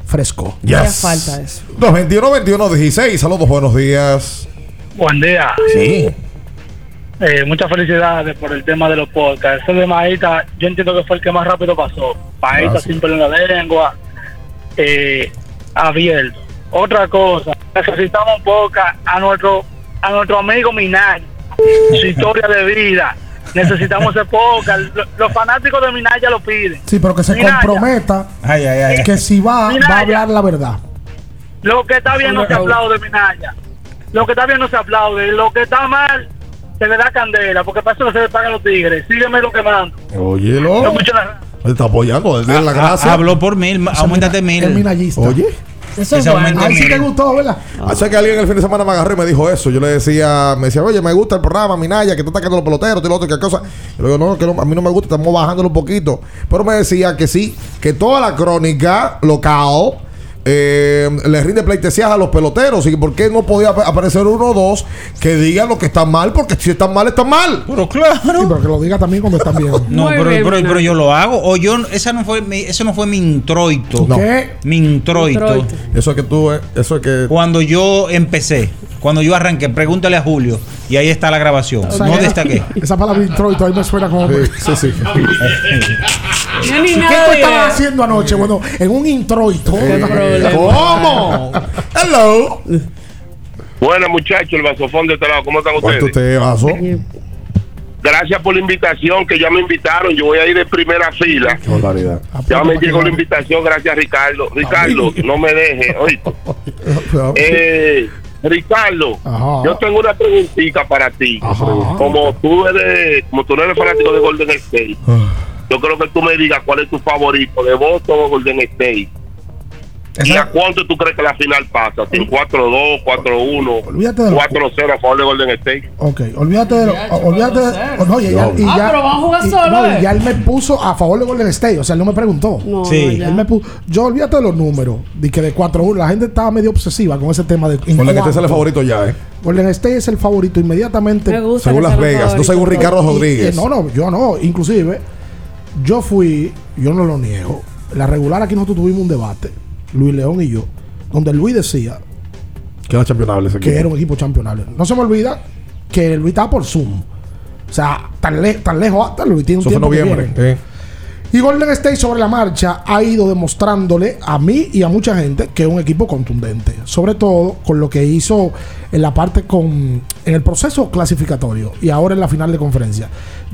fresco. Yes. Hacía falta eso. 221 21 16. Saludos, buenos días. Buen día. Sí. Eh, muchas felicidades por el tema de los podcasts. Ese de Maíta, yo entiendo que fue el que más rápido pasó. Maíta sin pelo en la lengua, eh, abierto. Otra cosa, necesitamos un podcast a nuestro, a nuestro amigo Minay, <laughs> su historia de vida. Necesitamos ese. Lo- Los fanáticos de Minaya lo piden. Sí, pero que se Minaya, comprometa Ay, ay, ay. que si va, Minaya. va a hablar la verdad. Lo que está bien no se aplaude, Minaya. Lo que está bien no se aplaude. Lo que está mal, se le da candela, porque para eso no se le pagan los tigres. Sígueme lo que mando. No escucho la- Él está apoyando, él tiene la Ah, gracia. Habló por mil, aumentate mil. El minallista. Oye. Eso es bueno. Ahí sí te gustó, ¿verdad? Hace que alguien el fin de semana me agarró y me dijo eso. Yo le decía, me decía, oye, me gusta el programa, Minaya, que tú estás quedando los peloteros, y lo otro, qué cosa. Yo le digo, no, que no, a mí no me gusta, estamos bajándolo un poquito. Pero me decía que sí, que toda la crónica local eh, le rinde pleitesías a los peloteros. Y por qué no podía ap- aparecer uno o dos que digan lo que está mal, porque si están mal, están mal. Pero claro. Sí, pero que lo diga también cuando están bien. No, pero, bien, pero, yo lo hago. O yo, esa no fue mi, eso no fue mi introito. No. ¿Qué? Mi introito. Introito. Eso es que tú, eh, eso es que. Cuando yo empecé, cuando yo arranqué, pregúntale a Julio. Y ahí está la grabación. O sea, no destaqué. Esa palabra introito ahí me suena como. Sí, sí, sí. <laughs> Yo ni ¿Y qué tú estabas haciendo anoche? Bueno, en un introito. ¿Cómo? Hello. Bueno, muchachos, el vasofón de este lado, ¿cómo están ¿Cuánto ustedes? vaso? Gracias por la invitación, que ya me invitaron. Yo voy a ir de primera fila. Qué barbaridad. Ya me llegó la invitación, gracias Ricardo. Ricardo, no me deje, oíste. <laughs> Eh, Ricardo, Ajá. yo tengo una preguntita para ti. Como tú eres, como tú no eres fanático de Golden State, yo creo que tú me digas cuál es tu favorito, de Boston o Golden State. ¿Y a cuánto tú crees que la final pasa? ¿Si en 4-2, 4-1, Olvídate de lo- 4-0 a favor de Golden State? Ok, olvídate de lo. Olvídate de. no, y ya, y Ah, ya- pero van a jugar y- solo, no, ya él me puso a favor de Golden State. O sea, él no me preguntó. No, Sí. no. Él me puso, yo olvídate de los números, de que de 4-1, la gente estaba medio obsesiva con ese tema de en Golden State el favorito ya, ¿eh? Golden State es el favorito inmediatamente. Me gusta Según Las Vegas, no según Ricardo Rodríguez. y- no, no, yo no. Inclusive, yo fui, yo no lo niego. La regular aquí nosotros tuvimos un debate, Luis León y yo, donde Luis decía Que era championable ese que equipo. era un equipo championable. No se me olvida que Luis estaba por Zoom. O sea, tan, le- tan lejos hasta Luis tiene un Eso fue que noviembre. viene. eh. Y Golden State sobre la marcha ha ido demostrándole a mí y a mucha gente que es un equipo contundente. Sobre todo con lo que hizo en la parte con. en el proceso clasificatorio y ahora en la final de conferencia.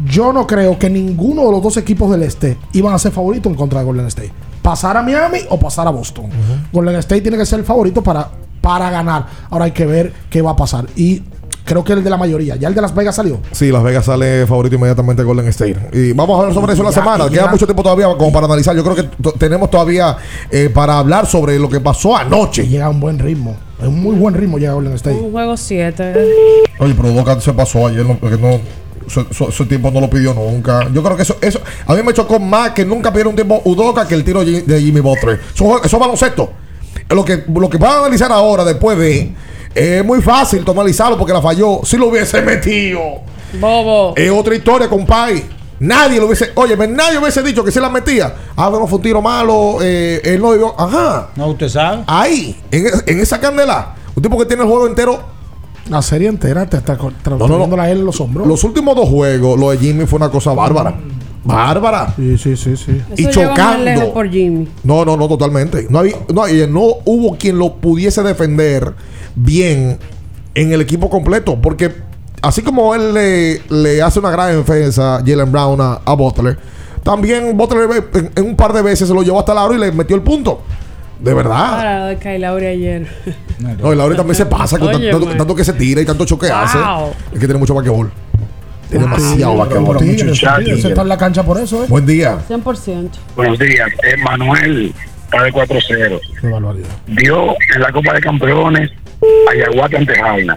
Yo no creo que ninguno de los dos equipos del este iban a ser favoritos en contra de Golden State. Pasar a Miami o pasar a Boston. Golden State tiene que ser el favorito para, para ganar. Ahora hay que ver qué va a pasar. Y creo que el de la mayoría. Ya el de Las Vegas salió. Sí, Las Vegas sale favorito inmediatamente Golden State. Y vamos a hablar sobre eso en la semana. Queda ya. mucho tiempo todavía como para analizar. Yo creo que tenemos todavía eh, para hablar sobre lo que pasó Y anoche. llega a un buen ritmo. Es un muy buen ritmo llega Golden State. Un juego 7. Oye, pero Boca se pasó ayer, no, porque no. Su, su- su tiempo no lo pidió nunca. Yo creo que eso, eso a mí me chocó más que nunca pidieron un tiempo Udoca que el tiro de de Jimmy Butler. Eso, eso es baloncesto. Lo que, lo que van a analizar ahora, después de. Es muy fácil tomalizarlo porque la falló. Si lo hubiese metido. Bobo. Es otra historia, compadre. Nadie lo hubiese. Oye, nadie hubiese dicho que se la metía. Ah, no fue un tiro malo. eh, él no debió. Ajá. No, usted sabe. Ahí, en, en esa candela. Un tipo que tiene el juego entero La serie entera te está no, no. él en los hombros. Los últimos dos juegos, lo de Jimmy fue una cosa bárbara. Bárbara. Sí, sí, sí, sí. Y Eso chocando. por Jimmy. No, no, no, totalmente. No, había, no, y no hubo quien lo pudiese defender bien en el equipo completo. Porque así como él le, le hace una gran defensa, Jalen Brown, a, a Butler, también Butler en, en un par de veces se lo llevó hasta aro y le metió el punto. De verdad. Para lo de Kyle Lowry ayer. No, y Lauri también se pasa con Oye, tanto, que se tira y tanto choque hace. Es que tiene mucho basquetbol. Tiene demasiado. Tigres, Tigres, se está en la cancha por eso, ¿eh? Buen día. 100%. Buenos días, Manuel está de 4-0. Qué barbaridad. Dio en la Copa de Campeones a Yaguata ante Jaina.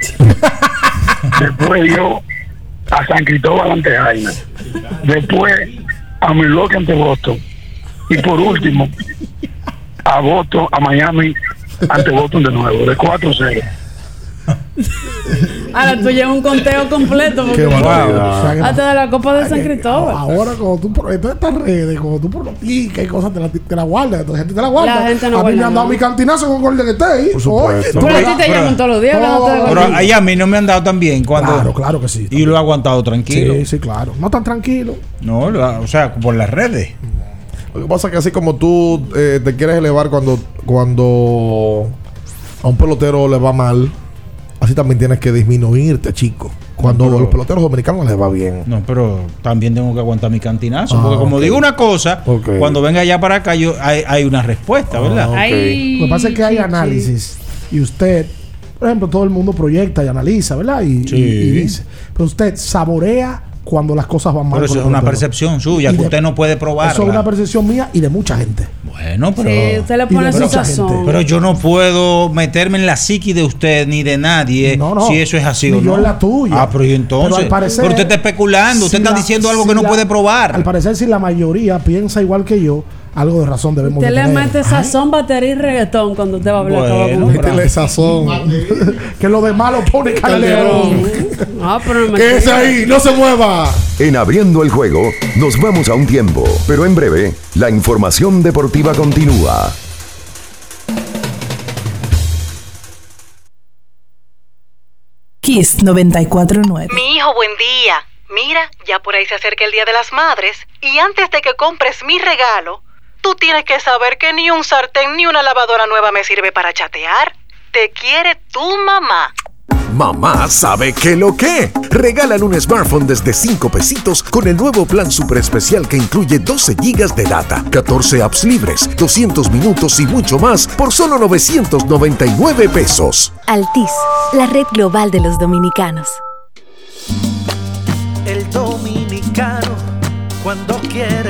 <laughs> Después dio a San Cristóbal ante Jaina. Después a Milwaukee ante Boston. Y por último, a Boston, a Miami ante Boston de nuevo, de 4-0. <laughs> Ahora tú llevas un conteo completo. Porque Qué barbaridad. Hasta de la Copa de San Cristóbal. Ahora, cuando tú por todas estas redes, cuando tú pronosticas y cosas, te la, te la guardas, la gente te la guarda. La gente no a mí me han dado mi cantinazo con Golden State. Por supuesto. Oye, Pero a ti te llaman todos los días hablando de Pero ahí a mí no me han dado tan bien cuando. Claro, claro que sí. Y lo he aguantado tranquilo. Sí, sí, claro. No tan tranquilo. No, o sea, por las redes. Lo que pasa es que así como tú eh, te quieres elevar cuando, cuando a un pelotero le va mal, así también tienes que disminuirte, chico. Cuando a los peloteros dominicanos les va bien. No, pero también tengo que aguantar mi cantinazo. Ah, porque como ok. digo una cosa, cuando venga allá para acá, yo, hay, hay una respuesta, ¿verdad? Ah, ok. Ay, Lo que pasa es que hay análisis y usted Por ejemplo, todo el mundo proyecta y analiza, ¿verdad? Y, Sí. y- y dice. Pero usted saborea cuando las cosas van mal. Pero eso es una percepción suya que usted no puede probar. Eso es una percepción mía y de mucha gente. Bueno, pero. Sí, usted le pone su sazón. Pero yo no puedo meterme en la psiqui de usted ni de nadie No, no. si eso es así Ni o yo no. en la tuya. Ah, pero y entonces. Pero al parecer- Pero usted está especulando, usted si está la- diciendo algo si que no la- puede probar. Al parecer, si la mayoría piensa igual que yo, algo de razón debemos Usted le mete sazón, batería y reggaetón cuando usted va a hablar. Bueno, métele sazón. <laughs> que lo demás lo pone Calderón. <laughs> Ah, pero ¿Qué es ahí? ¡No se mueva! En abriendo el juego, nos vamos a un tiempo, pero en breve, la información deportiva continúa. Kiss 949. Mi hijo, buen día. Mira, ya por ahí se acerca el Día de las Madres y antes de que compres mi regalo, tú tienes que saber que ni un sartén ni una lavadora nueva me sirve para chatear. Te quiere tu mamá. Mamá sabe que lo que. Regalan un smartphone desde 5 pesitos con el nuevo plan super especial que incluye 12 gigas de data, 14 apps libres, 200 minutos y mucho más por solo 999 pesos. Altis, la red global de los dominicanos. El dominicano, cuando quiere,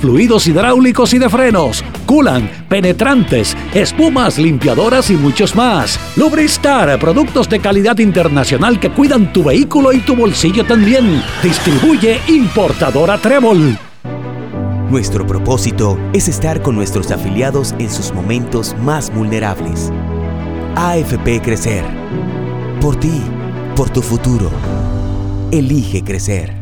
fluidos hidráulicos y de frenos, culan, penetrantes, espumas, limpiadoras y muchos más. Lubristar, productos de calidad internacional que cuidan tu vehículo y tu bolsillo también. Distribuye importadora Trébol. Nuestro propósito es estar con nuestros afiliados en sus momentos más vulnerables. AFP Crecer. Por ti, por tu futuro. Elige crecer.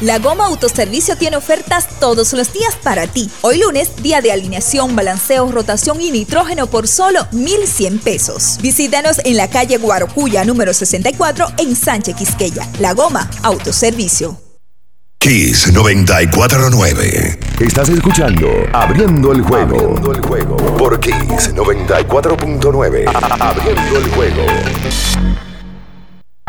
La Goma Autoservicio tiene ofertas todos los días para ti. Hoy lunes, día de alineación, balanceo, rotación y nitrógeno por solo 1,100 pesos. Visítanos en la calle Guarocuya número 64 en Sánchez Quisqueya. La Goma Autoservicio. Kiss 949. Estás escuchando Abriendo el juego. Abriendo el juego. Por Kiss 94.9. Abriendo el juego.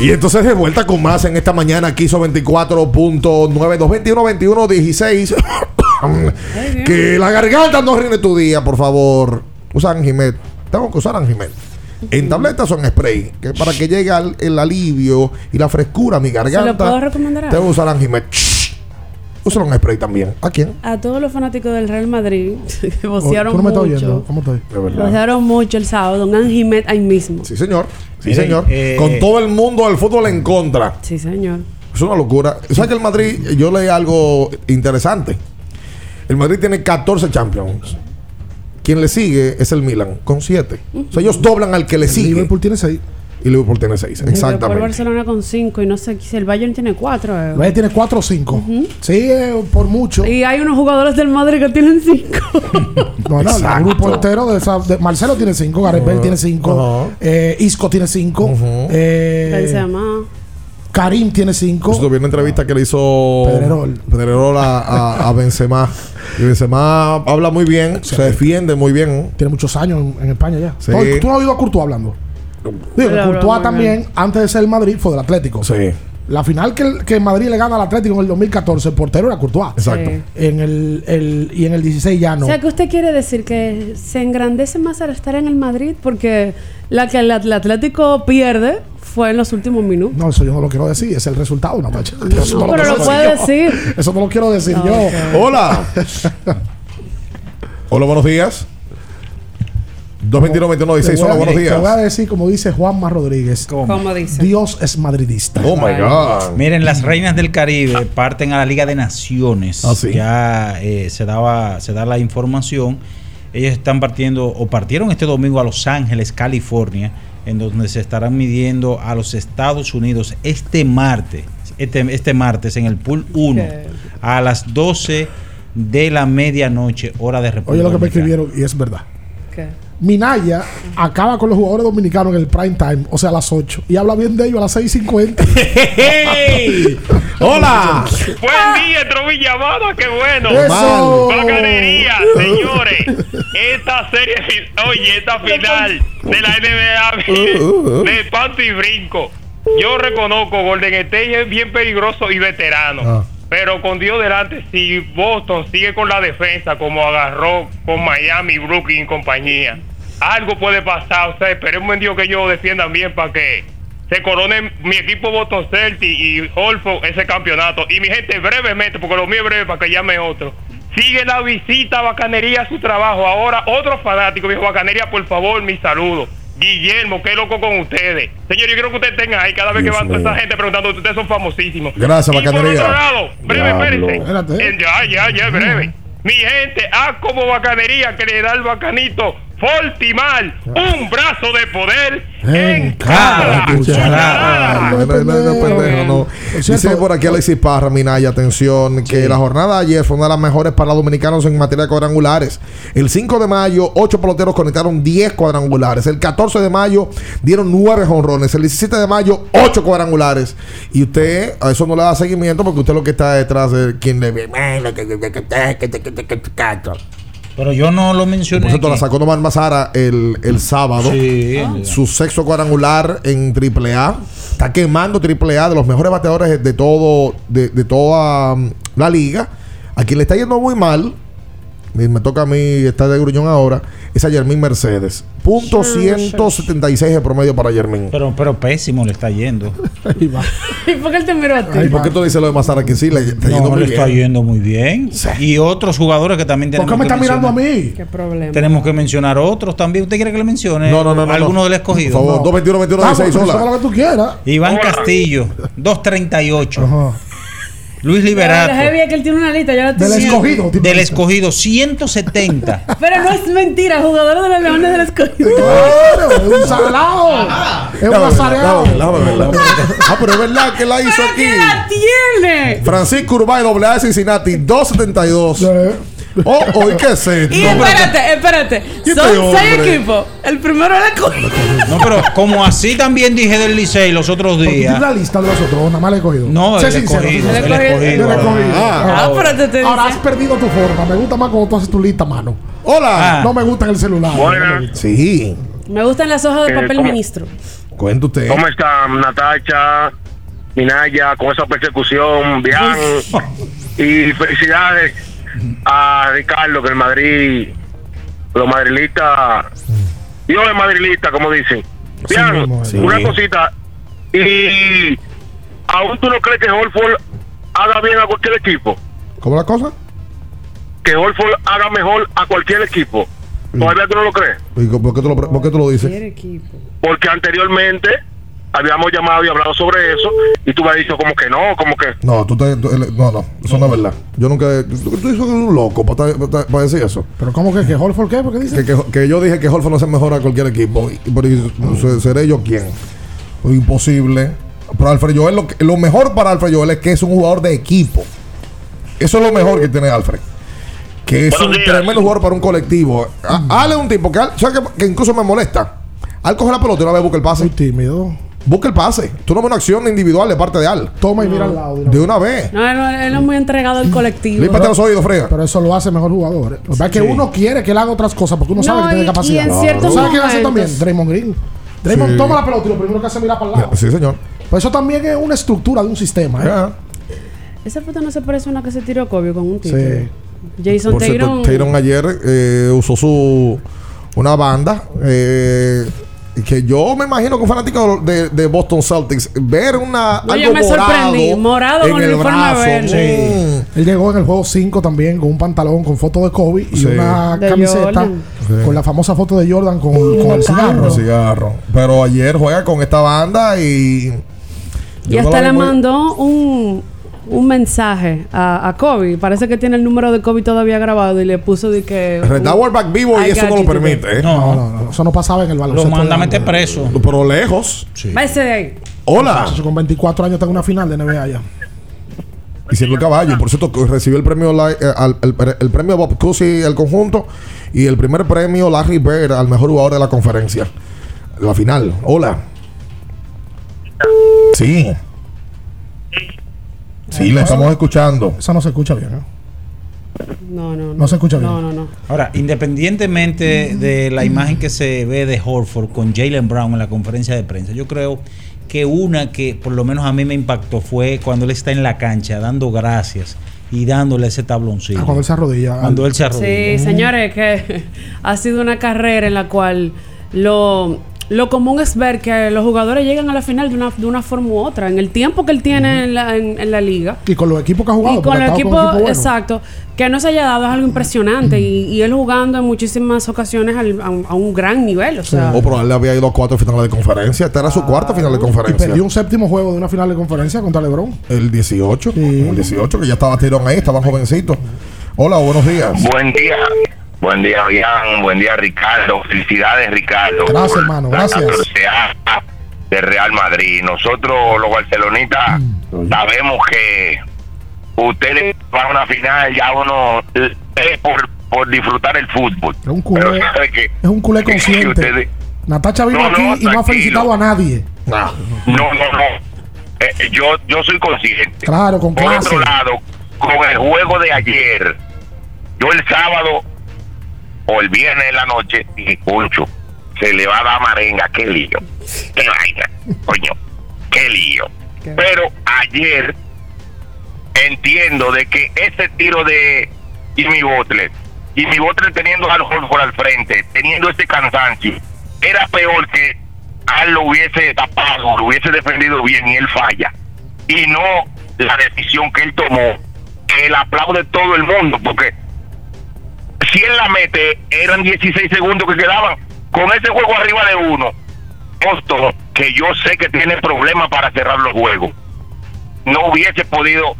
Y entonces de vuelta con más en esta mañana aquí hizo 24.9 221 21 16 que la garganta no rinde tu día, por favor. Usa Anjimet. Tengo que usar Anjimet. En tabletas o en spray, que para que llegue al- el alivio y la frescura a mi ¿Se lo garganta. puedo recomendar Tengo que usar Anjimet. En spray también. ¿A quién? A todos los fanáticos del Real Madrid <laughs> que Oh, vocearon ¿Tú no me estás oyendo? mucho. ¿Cómo estoy? Vocearon mucho el sábado. Don Anjimet ahí mismo. Sí, señor. Sí, Miren, señor. eh, Con todo el mundo del fútbol en contra. Sí, señor. Es una locura. ¿Sabes que el Madrid, yo leí algo interesante? El Madrid tiene 14 Champions. Quien le sigue es el Milan, con 7. O sea, ellos doblan al que le sigue. Liverpool tiene 6. Y Liverpool tiene 6. Y después el Exactamente. Barcelona con 5 y no sé si el Bayern tiene 4. El Bayern tiene 4 o 5. Sí, eh, por mucho. Y hay unos jugadores del Madrid que tienen 5. <laughs> No, no, el grupo entero de, esa, de- Marcelo tiene 5, Gareth Bale tiene 5, eh, Isco tiene 5, eh, Benzema. Karim tiene 5. Justo vi una entrevista que le hizo Pedrerol. Pedrerol a, a, a Benzema. Y Benzema habla muy bien, se defiende muy bien. Tiene muchos años en, en España ya. Sí. ¿Tú, tú no has oído a Courtois hablando? Digo, que Courtois también, antes de ser el Madrid, fue del Atlético. Sí, La final que, el- que Madrid le gana al Atlético en el 2014, el portero era Courtois. exacto. Sí. En el, el- y en el 16 ya no. O sea, que usted quiere decir que se engrandece más al estar en el Madrid porque la que el At- el Atlético pierde fue en los últimos minutos. No, eso yo no lo quiero decir, es el resultado, Natacha. Eso no pero quiero lo puede yo. decir. Eso no lo quiero decir yo. Hola. <laughs> Hola, buenos días. 221 21 Te 16 voy a- Hola, buenos Te voy a días. decir, como dice Juanma Rodríguez, Como dice. Dios es madridista. Oh my God. Miren, las reinas del Caribe parten a la Liga de Naciones. Ah, sí. Ya eh, se daba, se da la información. Ellos están partiendo o partieron este domingo a Los Ángeles, California, en donde se estarán midiendo a los Estados Unidos este martes, este, este martes en el pool 1 Ok. a las 12 de la medianoche, hora de República Oye lo que me escribieron y es verdad. ¿Qué? Minaya acaba con los jugadores dominicanos en el prime time, o sea, a las 8. Y habla bien de ellos a las 6.50. ¡Hey! <laughs> ¡Hola! Buen día, Trovilla Amada, qué bueno. Eso. Bacanería, <laughs> señores. Esta serie, oye, esta final de la NBA de panto y brinco. Yo reconozco, Golden State es bien peligroso y veterano. Ah. Pero con Dios delante, si Boston sigue con la defensa como agarró con Miami, Brooklyn y compañía, algo puede pasar. O sea, esperemos en Dios que ellos defiendan bien para que se corone mi equipo Boston Celtics y Holford ese campeonato. Y mi gente, brevemente, porque lo mío es breve para que llame otro. Sigue la visita a Bacanería a su trabajo. Ahora, otro fanático, dijo Bacanería, por favor, mi saludo. Guillermo, qué loco con ustedes. Señor, yo quiero que ustedes estén ahí cada vez Dios que van toda esa gente preguntando, ustedes son famosísimos. Gracias, Y por Bacanería. otro lado, breve, espérense. Espérate. Ya, ya, ya, breve. Mi gente, haz como bacanería que le da el bacanito Fortimal, un brazo de poder en cada cucharada. No, no, no, no, pendejo, no. Dice por aquí Alexis Parra, Minaya, atención, que la jornada de ayer fue una de las mejores para los dominicanos en materia de cuadrangulares. El 5 de mayo, 8 peloteros conectaron 10 cuadrangulares. El 14 de mayo dieron 9 jonrones. El 17 de mayo, 8 cuadrangulares. Y usted a eso no le da seguimiento porque usted lo que está detrás de quien le ve. Pero yo no lo mencioné. Por cierto, la sacó Nomar Mazara el, el sábado. Sí. Su sexto cuadrangular en AAA. Está quemando AAA de los mejores bateadores de todo, de, de toda um, la liga. A quien le está yendo muy mal, me toca a mí estar de gruñón ahora, es a Yermín Mercedes. Punto 176 de promedio para Yermín. Pero, pero pésimo le está yendo. ¿Y por qué él te miró a ti? ¿Y por qué tú dices lo de Mazara? Que sí, le está yendo No, muy le está bien. yendo muy bien. Y otros jugadores que también ¿Por tenemos qué me que está mirando a mencionar. mí? ¿Qué problema? Tenemos que mencionar otros también. ¿Usted quiere que le mencione? No, no, no, no, Algunos no. del escogido. Por favor, 221 21 Vamos, 16 eso es hola. lo que tú quieras. Iván Castillo, 238. Ajá. Luis La Liberato, heavy es que él tiene una lista, ya la Del estoy viendo. escogido. tipo. del escogido, 170. <laughs> Pero no es mentira, jugador de los Leones del escogido. Claro, es un salado. Es un ver. Ah, pero es verdad que la hizo ¿Pero aquí. qué la tiene? Francisco Urbay, doble A de Cincinnati, 272. Oh, oh, ¿y qué es esto? Y espérate, espérate. ¿Qué Son este seis equipos. El primero era escogido. No, pero como así también dije del Licey los otros días. la lista de los otros, nada más le he cogido. No, Sé el sincero, escogido. sé El escogido. Cogido. Ah, Ah, pero te estoy Ahora has perdido tu forma. Me gusta más cuando tú haces tu lista mano. Hola. Ah. No me gusta en el celular. Buenas. Sí. Me gustan las hojas de Eh, papel ¿cómo? ministro. Cuenta usted. ¿Cómo están, Natacha, Minaya, con esa persecución? Bien. <laughs> y felicidades a Ricardo, que el Madrid, los madrilistas, Dios es madrilista, como dicen. Bien, mismo es. una Sí. cosita. Y aún tú no crees que Holford haga bien a cualquier equipo. ¿Cómo la cosa? Que Holford haga mejor a cualquier equipo. ¿Todavía tú no lo crees? ¿Y ¿Por qué tú lo, pre- por qué tú lo dices? Porque anteriormente habíamos llamado y hablado sobre eso y tú me has dicho como que no, como que No, tú te, tú- no, no, eso no es verdad. Yo nunca. Tú, tú dices que eres un loco para, para- para decir eso. Pero ¿cómo que, que Holford qué? ¿Por qué dice? Que, que, que yo dije que Holford no se mejora a cualquier equipo. Y, se- seré yo quien. Pues imposible. Pero Alfred Joel, lo, que- lo mejor para Alfred Joel es que es un jugador de equipo. Eso es lo mejor que tiene Alfred. Que es un tremendo jugador para un colectivo. A- Ale es un tipo que, Al- ¿sabes que, que incluso me molesta. Al coge la pelota y una vez busca el pase. Muy tímido. Busca el pase. Tú no ves una acción individual de parte de Al. Toma y mira al lado. De una vez. No, él, no- él es muy entregado al colectivo. Límpate los oídos, frega. Pero eso lo hace mejor jugador. ¿eh? Que pasa es que Sí. uno quiere que él haga otras cosas porque uno No, sabe que tiene y- capacidad. y en ciertos ¿Tú sabes quién hace también? Draymond Green. Draymond Sí. toma la pelota y lo primero que hace es mirar para el lado. Sí, señor. Pues eso también es una estructura de un sistema. ¿eh? Esa foto no se parece a una que se tiró Kobe con un tipo. Sí. Jason Por cierto, Tatum. Tatum ayer eh, usó su una banda eh, que yo me imagino que un fanático de, de Boston Celtics ver una yo algo me morado, sorprendí. Morado en con el uniforme brazo. verde. Mm. Él llegó en el juego 5 también con un pantalón con foto de Kobe y Sí. una De camiseta. Sí. con la famosa foto de Jordan con, con el cigarro. El cigarro. Pero ayer juega con esta banda y Y hasta le mandó un, un mensaje a, a Kobe. Parece que tiene el número de Kobe todavía grabado y le puso de que. Está Warback vivo y eso no lo permite. ¿eh? No, no, no, eso no pasaba en el baloncesto. Lo manda a de meter preso. Pero lejos. Váyase de ahí. Hola. Con 24 años tengo una final de NBA ya. Y siendo el caballo. Por cierto, que recibió el premio la- eh, al- el, el premio Bob Cousy el conjunto y el primer premio Larry Bird al mejor jugador de la conferencia. La final. Hola. Sí. Sí, le estamos escuchando. Eso no se escucha bien, ¿eh? No, no, no. No se escucha bien. No, no, no. Ahora, independientemente de la imagen que se ve de Horford con Jalen Brown en la conferencia de prensa, yo creo que una que por lo menos a mí me impactó fue cuando él está en la cancha dando gracias y dándole ese tabloncillo. Ah, cuando él se arrodilla. Cuando él se arrodilla. Sí, señores, que <laughs> ha sido una carrera en la cual lo, lo común es ver que los jugadores llegan a la final de una, de una forma u otra, en el tiempo que él tiene en, la, en- en la liga. Y con los equipos que ha jugado. Y con ha estado equipo, exacto, que no se haya dado es algo impresionante y, y él jugando en muchísimas ocasiones al- a, un, a un gran nivel, o sea, O pero él había ido a cuatro finales de conferencia. Esta era su cuarta final de Y conferencia. perdió un séptimo juego de una final de conferencia contra LeBron. El 18. El 18, que ya estaba tirón ahí, estaban jovencitos. Hola, buenos días. Buen día. Buen día, Bian. Buen día, Ricardo. Felicidades, Ricardo. Gracias, por hermano, gracias. 14ª de Real Madrid. Nosotros, los barcelonistas, Mm. sabemos que ustedes van a una final, ya uno eh, es por, por disfrutar el fútbol. Es un culé, que, es un culé que consciente. ustedes- Natacha vino No, no, aquí y no ha felicitado a nadie. no, no, no. Eh, eh, yo, yo soy consciente. Claro, con Por clase. otro lado, con el juego de ayer, yo el sábado o el viernes en la noche dije, Concho, se le va a dar marenga, qué lío. Qué vaina, coño, qué lío. Pero ayer entiendo de que ese tiro de Jimmy Butler, Jimmy Butler teniendo al Horford al frente, teniendo ese cansancio, era peor que Al lo hubiese tapado, lo hubiese defendido bien y él falla. Y no la decisión que él tomó, que él aplaude todo el mundo, porque si él la mete, eran 16 segundos que quedaban. Con ese juego arriba de uno, Boston, que yo sé que tiene problemas para cerrar los juegos, no hubiese podido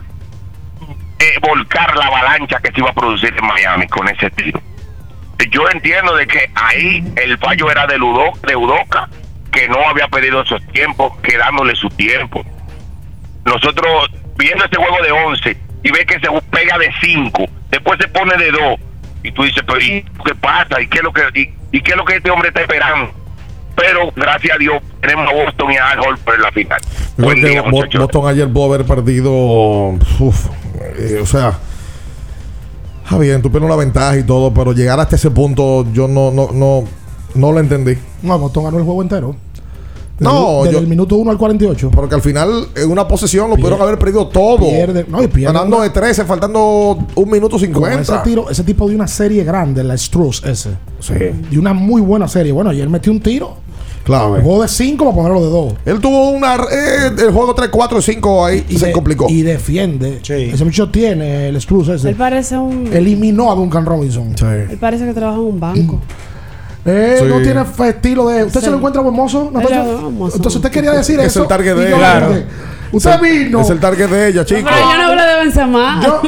eh, volcar la avalancha que se iba a producir en Miami con ese tiro. Yo entiendo de que ahí el fallo era de, de Udoca, que no había pedido esos tiempos, quedándole su tiempo. Nosotros, viendo este juego de 11 y ve que se pega de 5, después se pone de 2, y tú dices, pero ¿y qué pasa? ¿Y qué es lo que, y, y qué es lo que este hombre está esperando? Pero gracias a Dios tenemos a Boston y a Al en la final. Buen día. Boston ayer pudo haber perdido. uf, eh, o sea. Ah, bien, tú pierdes una ventaja y todo, pero llegar hasta ese punto yo no, no, no, no lo entendí. No, Boston ganó el juego entero. No, desde yo- el minuto 1 al 48. Porque al final, en una posesión, lo pudieron haber perdido todo. Pierde- no, y pierde Ganando una- de 13, faltando un minuto Con 50. ese tiro, ese tipo de una serie grande, la Struz ese. Sí. De una muy buena serie. Bueno, ayer metió un tiro. Claro. Un juego de 5 para ponerlo de 2. Él tuvo una. eh, el juego 3, 4, 5 ahí y se de- complicó. Y defiende. Ese muchacho tiene el Struz ese. Él parece un. Eliminó a Duncan Robinson. Él parece que trabaja en un banco. Eh, Sí. No tiene estilo de. ¿Usted se Sí. lo encuentra buen mozo? Es. Entonces usted quería decir es eso. el target de no ella. Usted Es vino. Es el target de ella, chico. Pero yo no hablo de Benzema. Yo,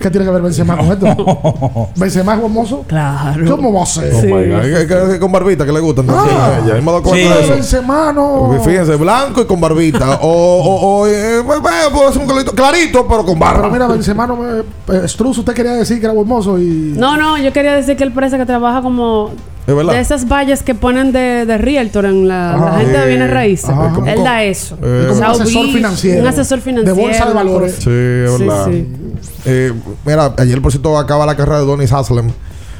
¿Qué tiene que ver Benzema con esto? <laughs> ¿Benzema es buen mozo? Claro. ¿Cómo va a ser? Oh my God. Hay que- hay que- con barbita que le gustan también Ah. a ella. Me ha dado cuenta Pero de eso. Benzema no. Fíjense, blanco y con barbita. o, o, o eh, bueno, puede ser un clarito, clarito, pero con barba. Pero mira, Benzema no me. eh, Struz, usted quería decir que era buen mozo y. No, no, yo quería decir que él parece que trabaja como Es verdad. de esas vallas que ponen de, de realtor en la, la gente de Sí. bienes raíces. Ajá. Como- Él da eso. Eh, como un asesor financiero. Un asesor financiero. De bolsa de valores. Sí, es verdad. sí. Eh, mira, ayer por cierto acaba la carrera de Donis Haslem.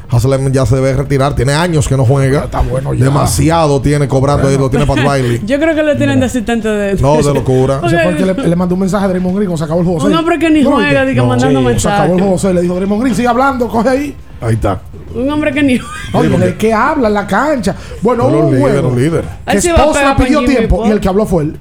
Haslem ya se debe retirar, tiene años que no juega. Está bueno ya. Demasiado tiene cobrando y lo tiene Pat Riley. <laughs> Yo creo que lo tienen de asistente de No, de locura. <laughs> Ese fue el que le, le mandó un mensaje a Draymond Green cuando se acabó el juego. Un seis. hombre que ni juega, diga, mandando Se mensajes. acabó el juego 6. Le dijo Draymond Green, sigue hablando, coge ahí. Ahí está. Un hombre que ni Oye, ¿de qué habla en la cancha? Bueno, un líderes, juego. los líderes. Que Él sí va a Spoelstra pegar con pidió Jimmy tiempo y el que habló fue él.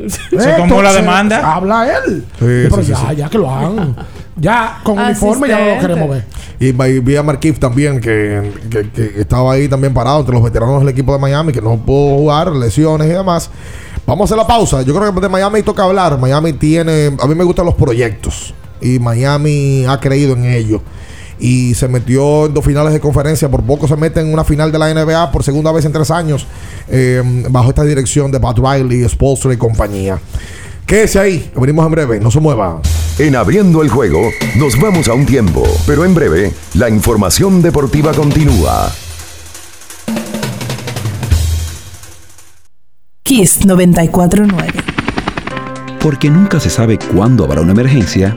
<laughs> Se tomó la demanda. Habla él. Sí, pero sí, ya, sí, ya que lo hagan. Ya con <laughs> uniforme ya no lo queremos ver. Y vi- vi a Markif también, que, que- que estaba ahí también parado entre los veteranos del equipo de Miami, que no pudo jugar, lesiones y demás. Vamos a hacer la pausa. Yo creo que de Miami toca hablar. Miami tiene. A mí me gustan los proyectos. Y Miami ha creído en ello. Y se metió en dos finales de conferencia. Por poco se mete en una final de la NBA por segunda vez en tres años. eh, bajo esta dirección de Pat Riley, Spolstra y compañía. Quédese ahí. Venimos en breve. No se mueva. En abriendo el juego, nos vamos a un tiempo, pero en breve, la información deportiva continúa. Kiss 949. Porque nunca se sabe cuándo habrá una emergencia,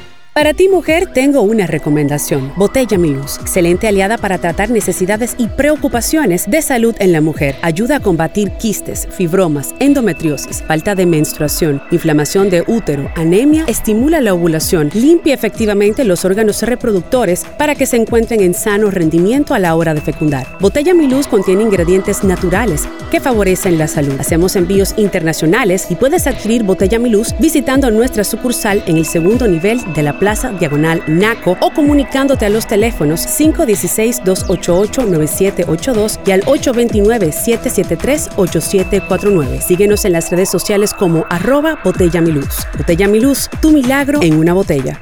Para ti mujer tengo una recomendación. Botella Mi Luz, excelente aliada para tratar necesidades y preocupaciones de salud en la mujer. Ayuda a combatir quistes, fibromas, endometriosis, falta de menstruación, inflamación de útero, anemia, estimula la ovulación, limpia efectivamente los órganos reproductores para que se encuentren en sano rendimiento a la hora de fecundar. Botella Mi Luz contiene ingredientes naturales que favorecen la salud. Hacemos envíos internacionales y puedes adquirir Botella Mi Luz visitando nuestra sucursal en el segundo nivel de la Plaza Diagonal Naco o comunicándote a los teléfonos 516-288-9782 y al 829-773-8749. Síguenos en las redes sociales como arroba Botella Mi Luz. Botella Mi Luz, tu milagro en una botella.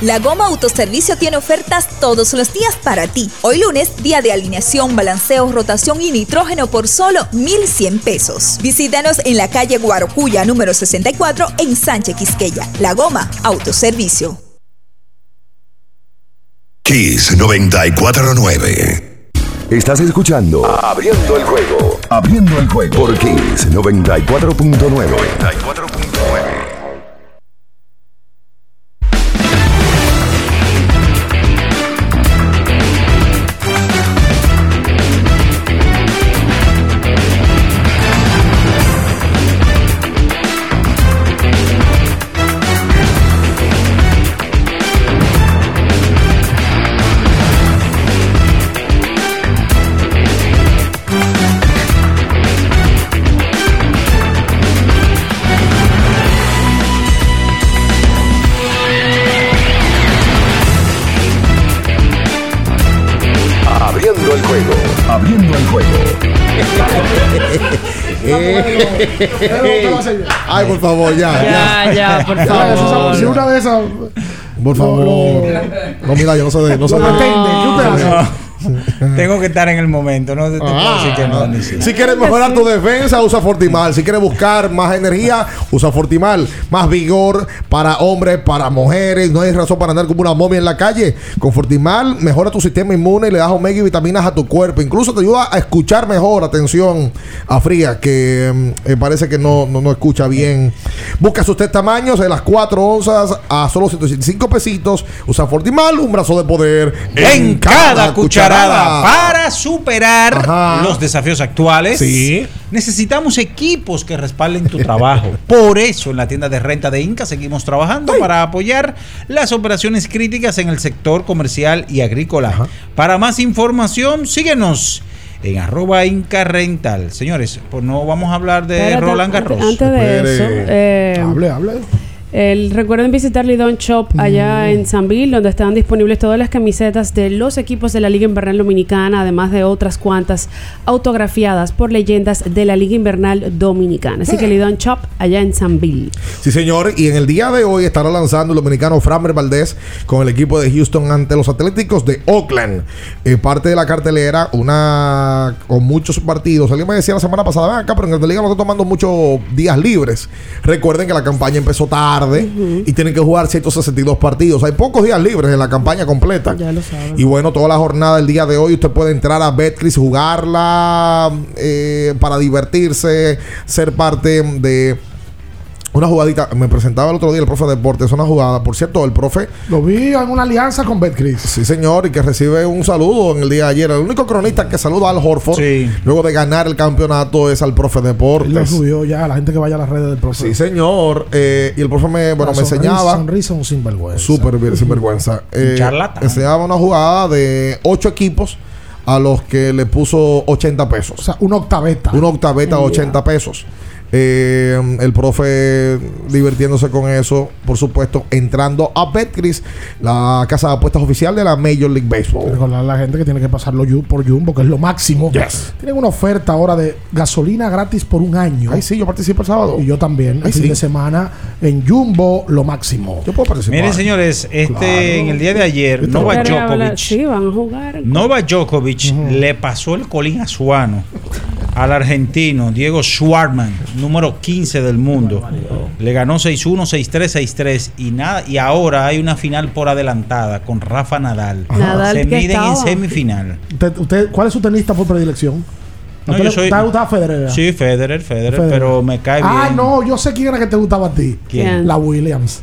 La Goma Autoservicio tiene ofertas todos los días para ti. Hoy lunes, día de alineación, balanceo, rotación y nitrógeno por solo 1,100 pesos. Visítanos en la calle Guarocuya, número 64, en Sánchez Quisqueya. La Goma Autoservicio. Kiss 949. Estás escuchando Abriendo el juego. Abriendo el juego por Kiss 94.9. 94.9. <laughs> Ay, por favor, ya. Ya, ya, por Ya, favor. si una de esas. Por favor. No, mira, yo no sé de. No sé de- Atende, ¿qué usted hace? <laughs> Tengo que estar en el momento, no te, te puedo decir que no. ni si- quieres mejorar tu defensa, usa Fortimal. Si quieres buscar más energía, usa Fortimal. Más vigor para hombres, para mujeres. No hay razón para andar como una momia en la calle. Con Fortimal mejora tu sistema inmune y le das omega y vitaminas a tu cuerpo. Incluso te ayuda a escuchar mejor. Atención a Fría, que mm, eh, parece que no, no, no escucha bien. Busca sus tres tamaños de las 4 onzas a solo 175 pesitos. Usa Fortimal, un brazo de poder en cada Para superar los desafíos actuales, necesitamos equipos que respalden tu trabajo. <laughs> Por eso en la tienda de renta de Inca seguimos trabajando para apoyar las operaciones críticas en el sector comercial y agrícola. Para más información, síguenos en arroba Inca Rental. Señores, pues no vamos a hablar de Espérate, Roland Garros. Antes, antes de eso, eh, Hable, hable. El- recuerden visitar Lidon Shop allá en Sanville, donde están disponibles todas las camisetas de los equipos de la Liga Invernal Dominicana, además de otras cuantas autografiadas por leyendas de la Liga Invernal Dominicana. Así que Lidon Shop allá en Sanville. Sí, señor. Y en el día de hoy estará lanzando el dominicano Framer Valdés con el equipo de Houston ante los Atléticos de Oakland. Eh, parte de la cartelera, una con muchos partidos. Alguien me decía la semana pasada, "Ven acá, pero en la liga no está tomando muchos días libres. Recuerden que la campaña empezó tarde y tienen que jugar 162 partidos. Hay pocos días libres en la campaña completa. Ya lo saben. Y bueno, toda la jornada del día de hoy usted puede entrar a Betcris, jugarla eh, para divertirse, ser parte de una jugadita. Me presentaba el otro día el profe de deportes, una jugada. Por cierto, el profe. Lo vi en una alianza con Betcris. Sí, señor, y que recibe un saludo en el día de ayer. El único cronista que saluda al Horford luego de ganar el campeonato es al profe de Él lo deportes. subió ya, la gente que vaya a las redes del profe. Sí, señor. Eh, y el profe me, bueno, me sonrisa- enseñaba. Sonrisa un sinvergüenza. Súper bien, sinvergüenza. Eh, charlatán. enseñaba una jugada de ocho equipos a los que le puso 80 pesos. O sea, una octaveta. Una octaveta de Ya. 80 pesos. Eh, el profe divirtiéndose con eso, por supuesto, entrando a Betcris, la casa de apuestas oficial de la Major League Baseball. Recordar a la gente que tiene que pasarlo por Jumbo, que es lo máximo. Yes. Tienen una oferta ahora de gasolina gratis por un año. Ay, sí, yo participo el sábado. Y yo también. Ay, el fin de semana en Jumbo, lo máximo. Yo puedo participar. Miren, señores, este Claro. en el día de ayer, Novak Djokovic. Sí, van a jugar. Novak Djokovic le pasó el colín azuano al argentino Diego Schwartzman, número 15 del mundo. Le ganó 6-1, 6-3, 6-3 y nada y ahora hay una final por adelantada con Rafa Nadal. Nadal Se miden en estaba. semifinal. Usted, usted- ¿Cuál es su tenista por predilección? No, ¿A usted yo soy- ¿Te gusta Federer? Sí, Federer, Federer, Federer. pero me cae bien. Ah, no, yo sé quién era que te gustaba a ti. ¿Quién? La Williams.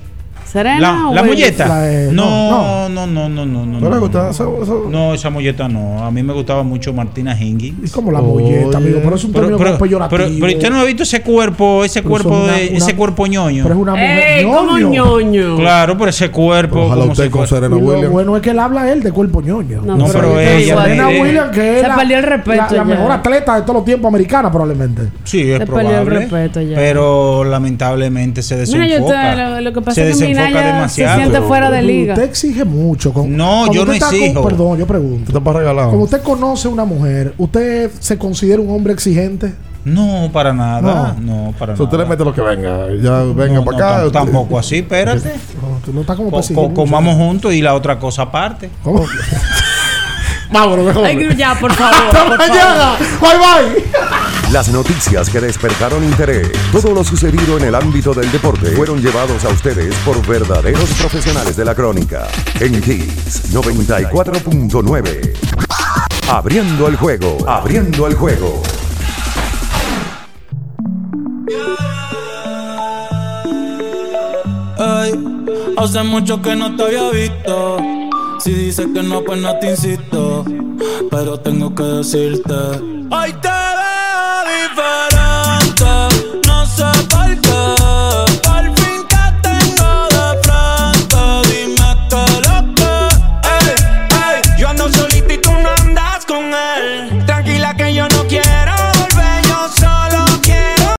¿Serena La, la de- no, no, no, no, no, no. ¿No le no. gusta eso? eso? No, esa molleta no. A mí me gustaba mucho Martina Hingis. Es como la molleta, amigo, pero es un término como peyorativo. pero, pero usted no ha visto ese cuerpo, ese Pero cuerpo, una- de, una- ese cuerpo ñoño. Pero es una mujer ¡Ey, cómo ñoño. Claro, pero ese cuerpo. Ojalá usted con Serena lo Williams. bueno es que él habla él de cuerpo ñoño. No, No, pero ella Serena Williams, que es Se la, perdió el respeto la- la ya. mejor atleta de todos los tiempos americana, probablemente. Sí, es Se perdió el probable. respeto ya. Pero lamentablemente se Mira, yo desenfoca. te- lo, lo que pasa se es Minaya se demasiado. siente fuera de liga. Usted exige mucho. Con- No, yo usted no está con- exijo. perdón, yo pregunto. Está para regalado. Cuando usted conoce a una mujer, ¿usted se considera un hombre exigente? No, para nada. No, para Si usted le nada. mete lo que venga, ya venga No, para no, acá. tam- usted- tampoco así, espérate. No, tú no estás como Co- co- mucho. comamos juntos y la otra cosa aparte. ¿Cómo? <laughs> Vámonos, mejor. Ay, ya, por favor. <laughs> Hasta por favor. Bye, bye. Las noticias que despertaron interés, todo lo sucedido en el ámbito del deporte, fueron llevados a ustedes por verdaderos profesionales de la crónica. En Kiss 94.9. Abriendo el juego, abriendo el juego. Ey, hace mucho que no te había visto. Si dices que no, pues no te insisto. Pero tengo que decirte river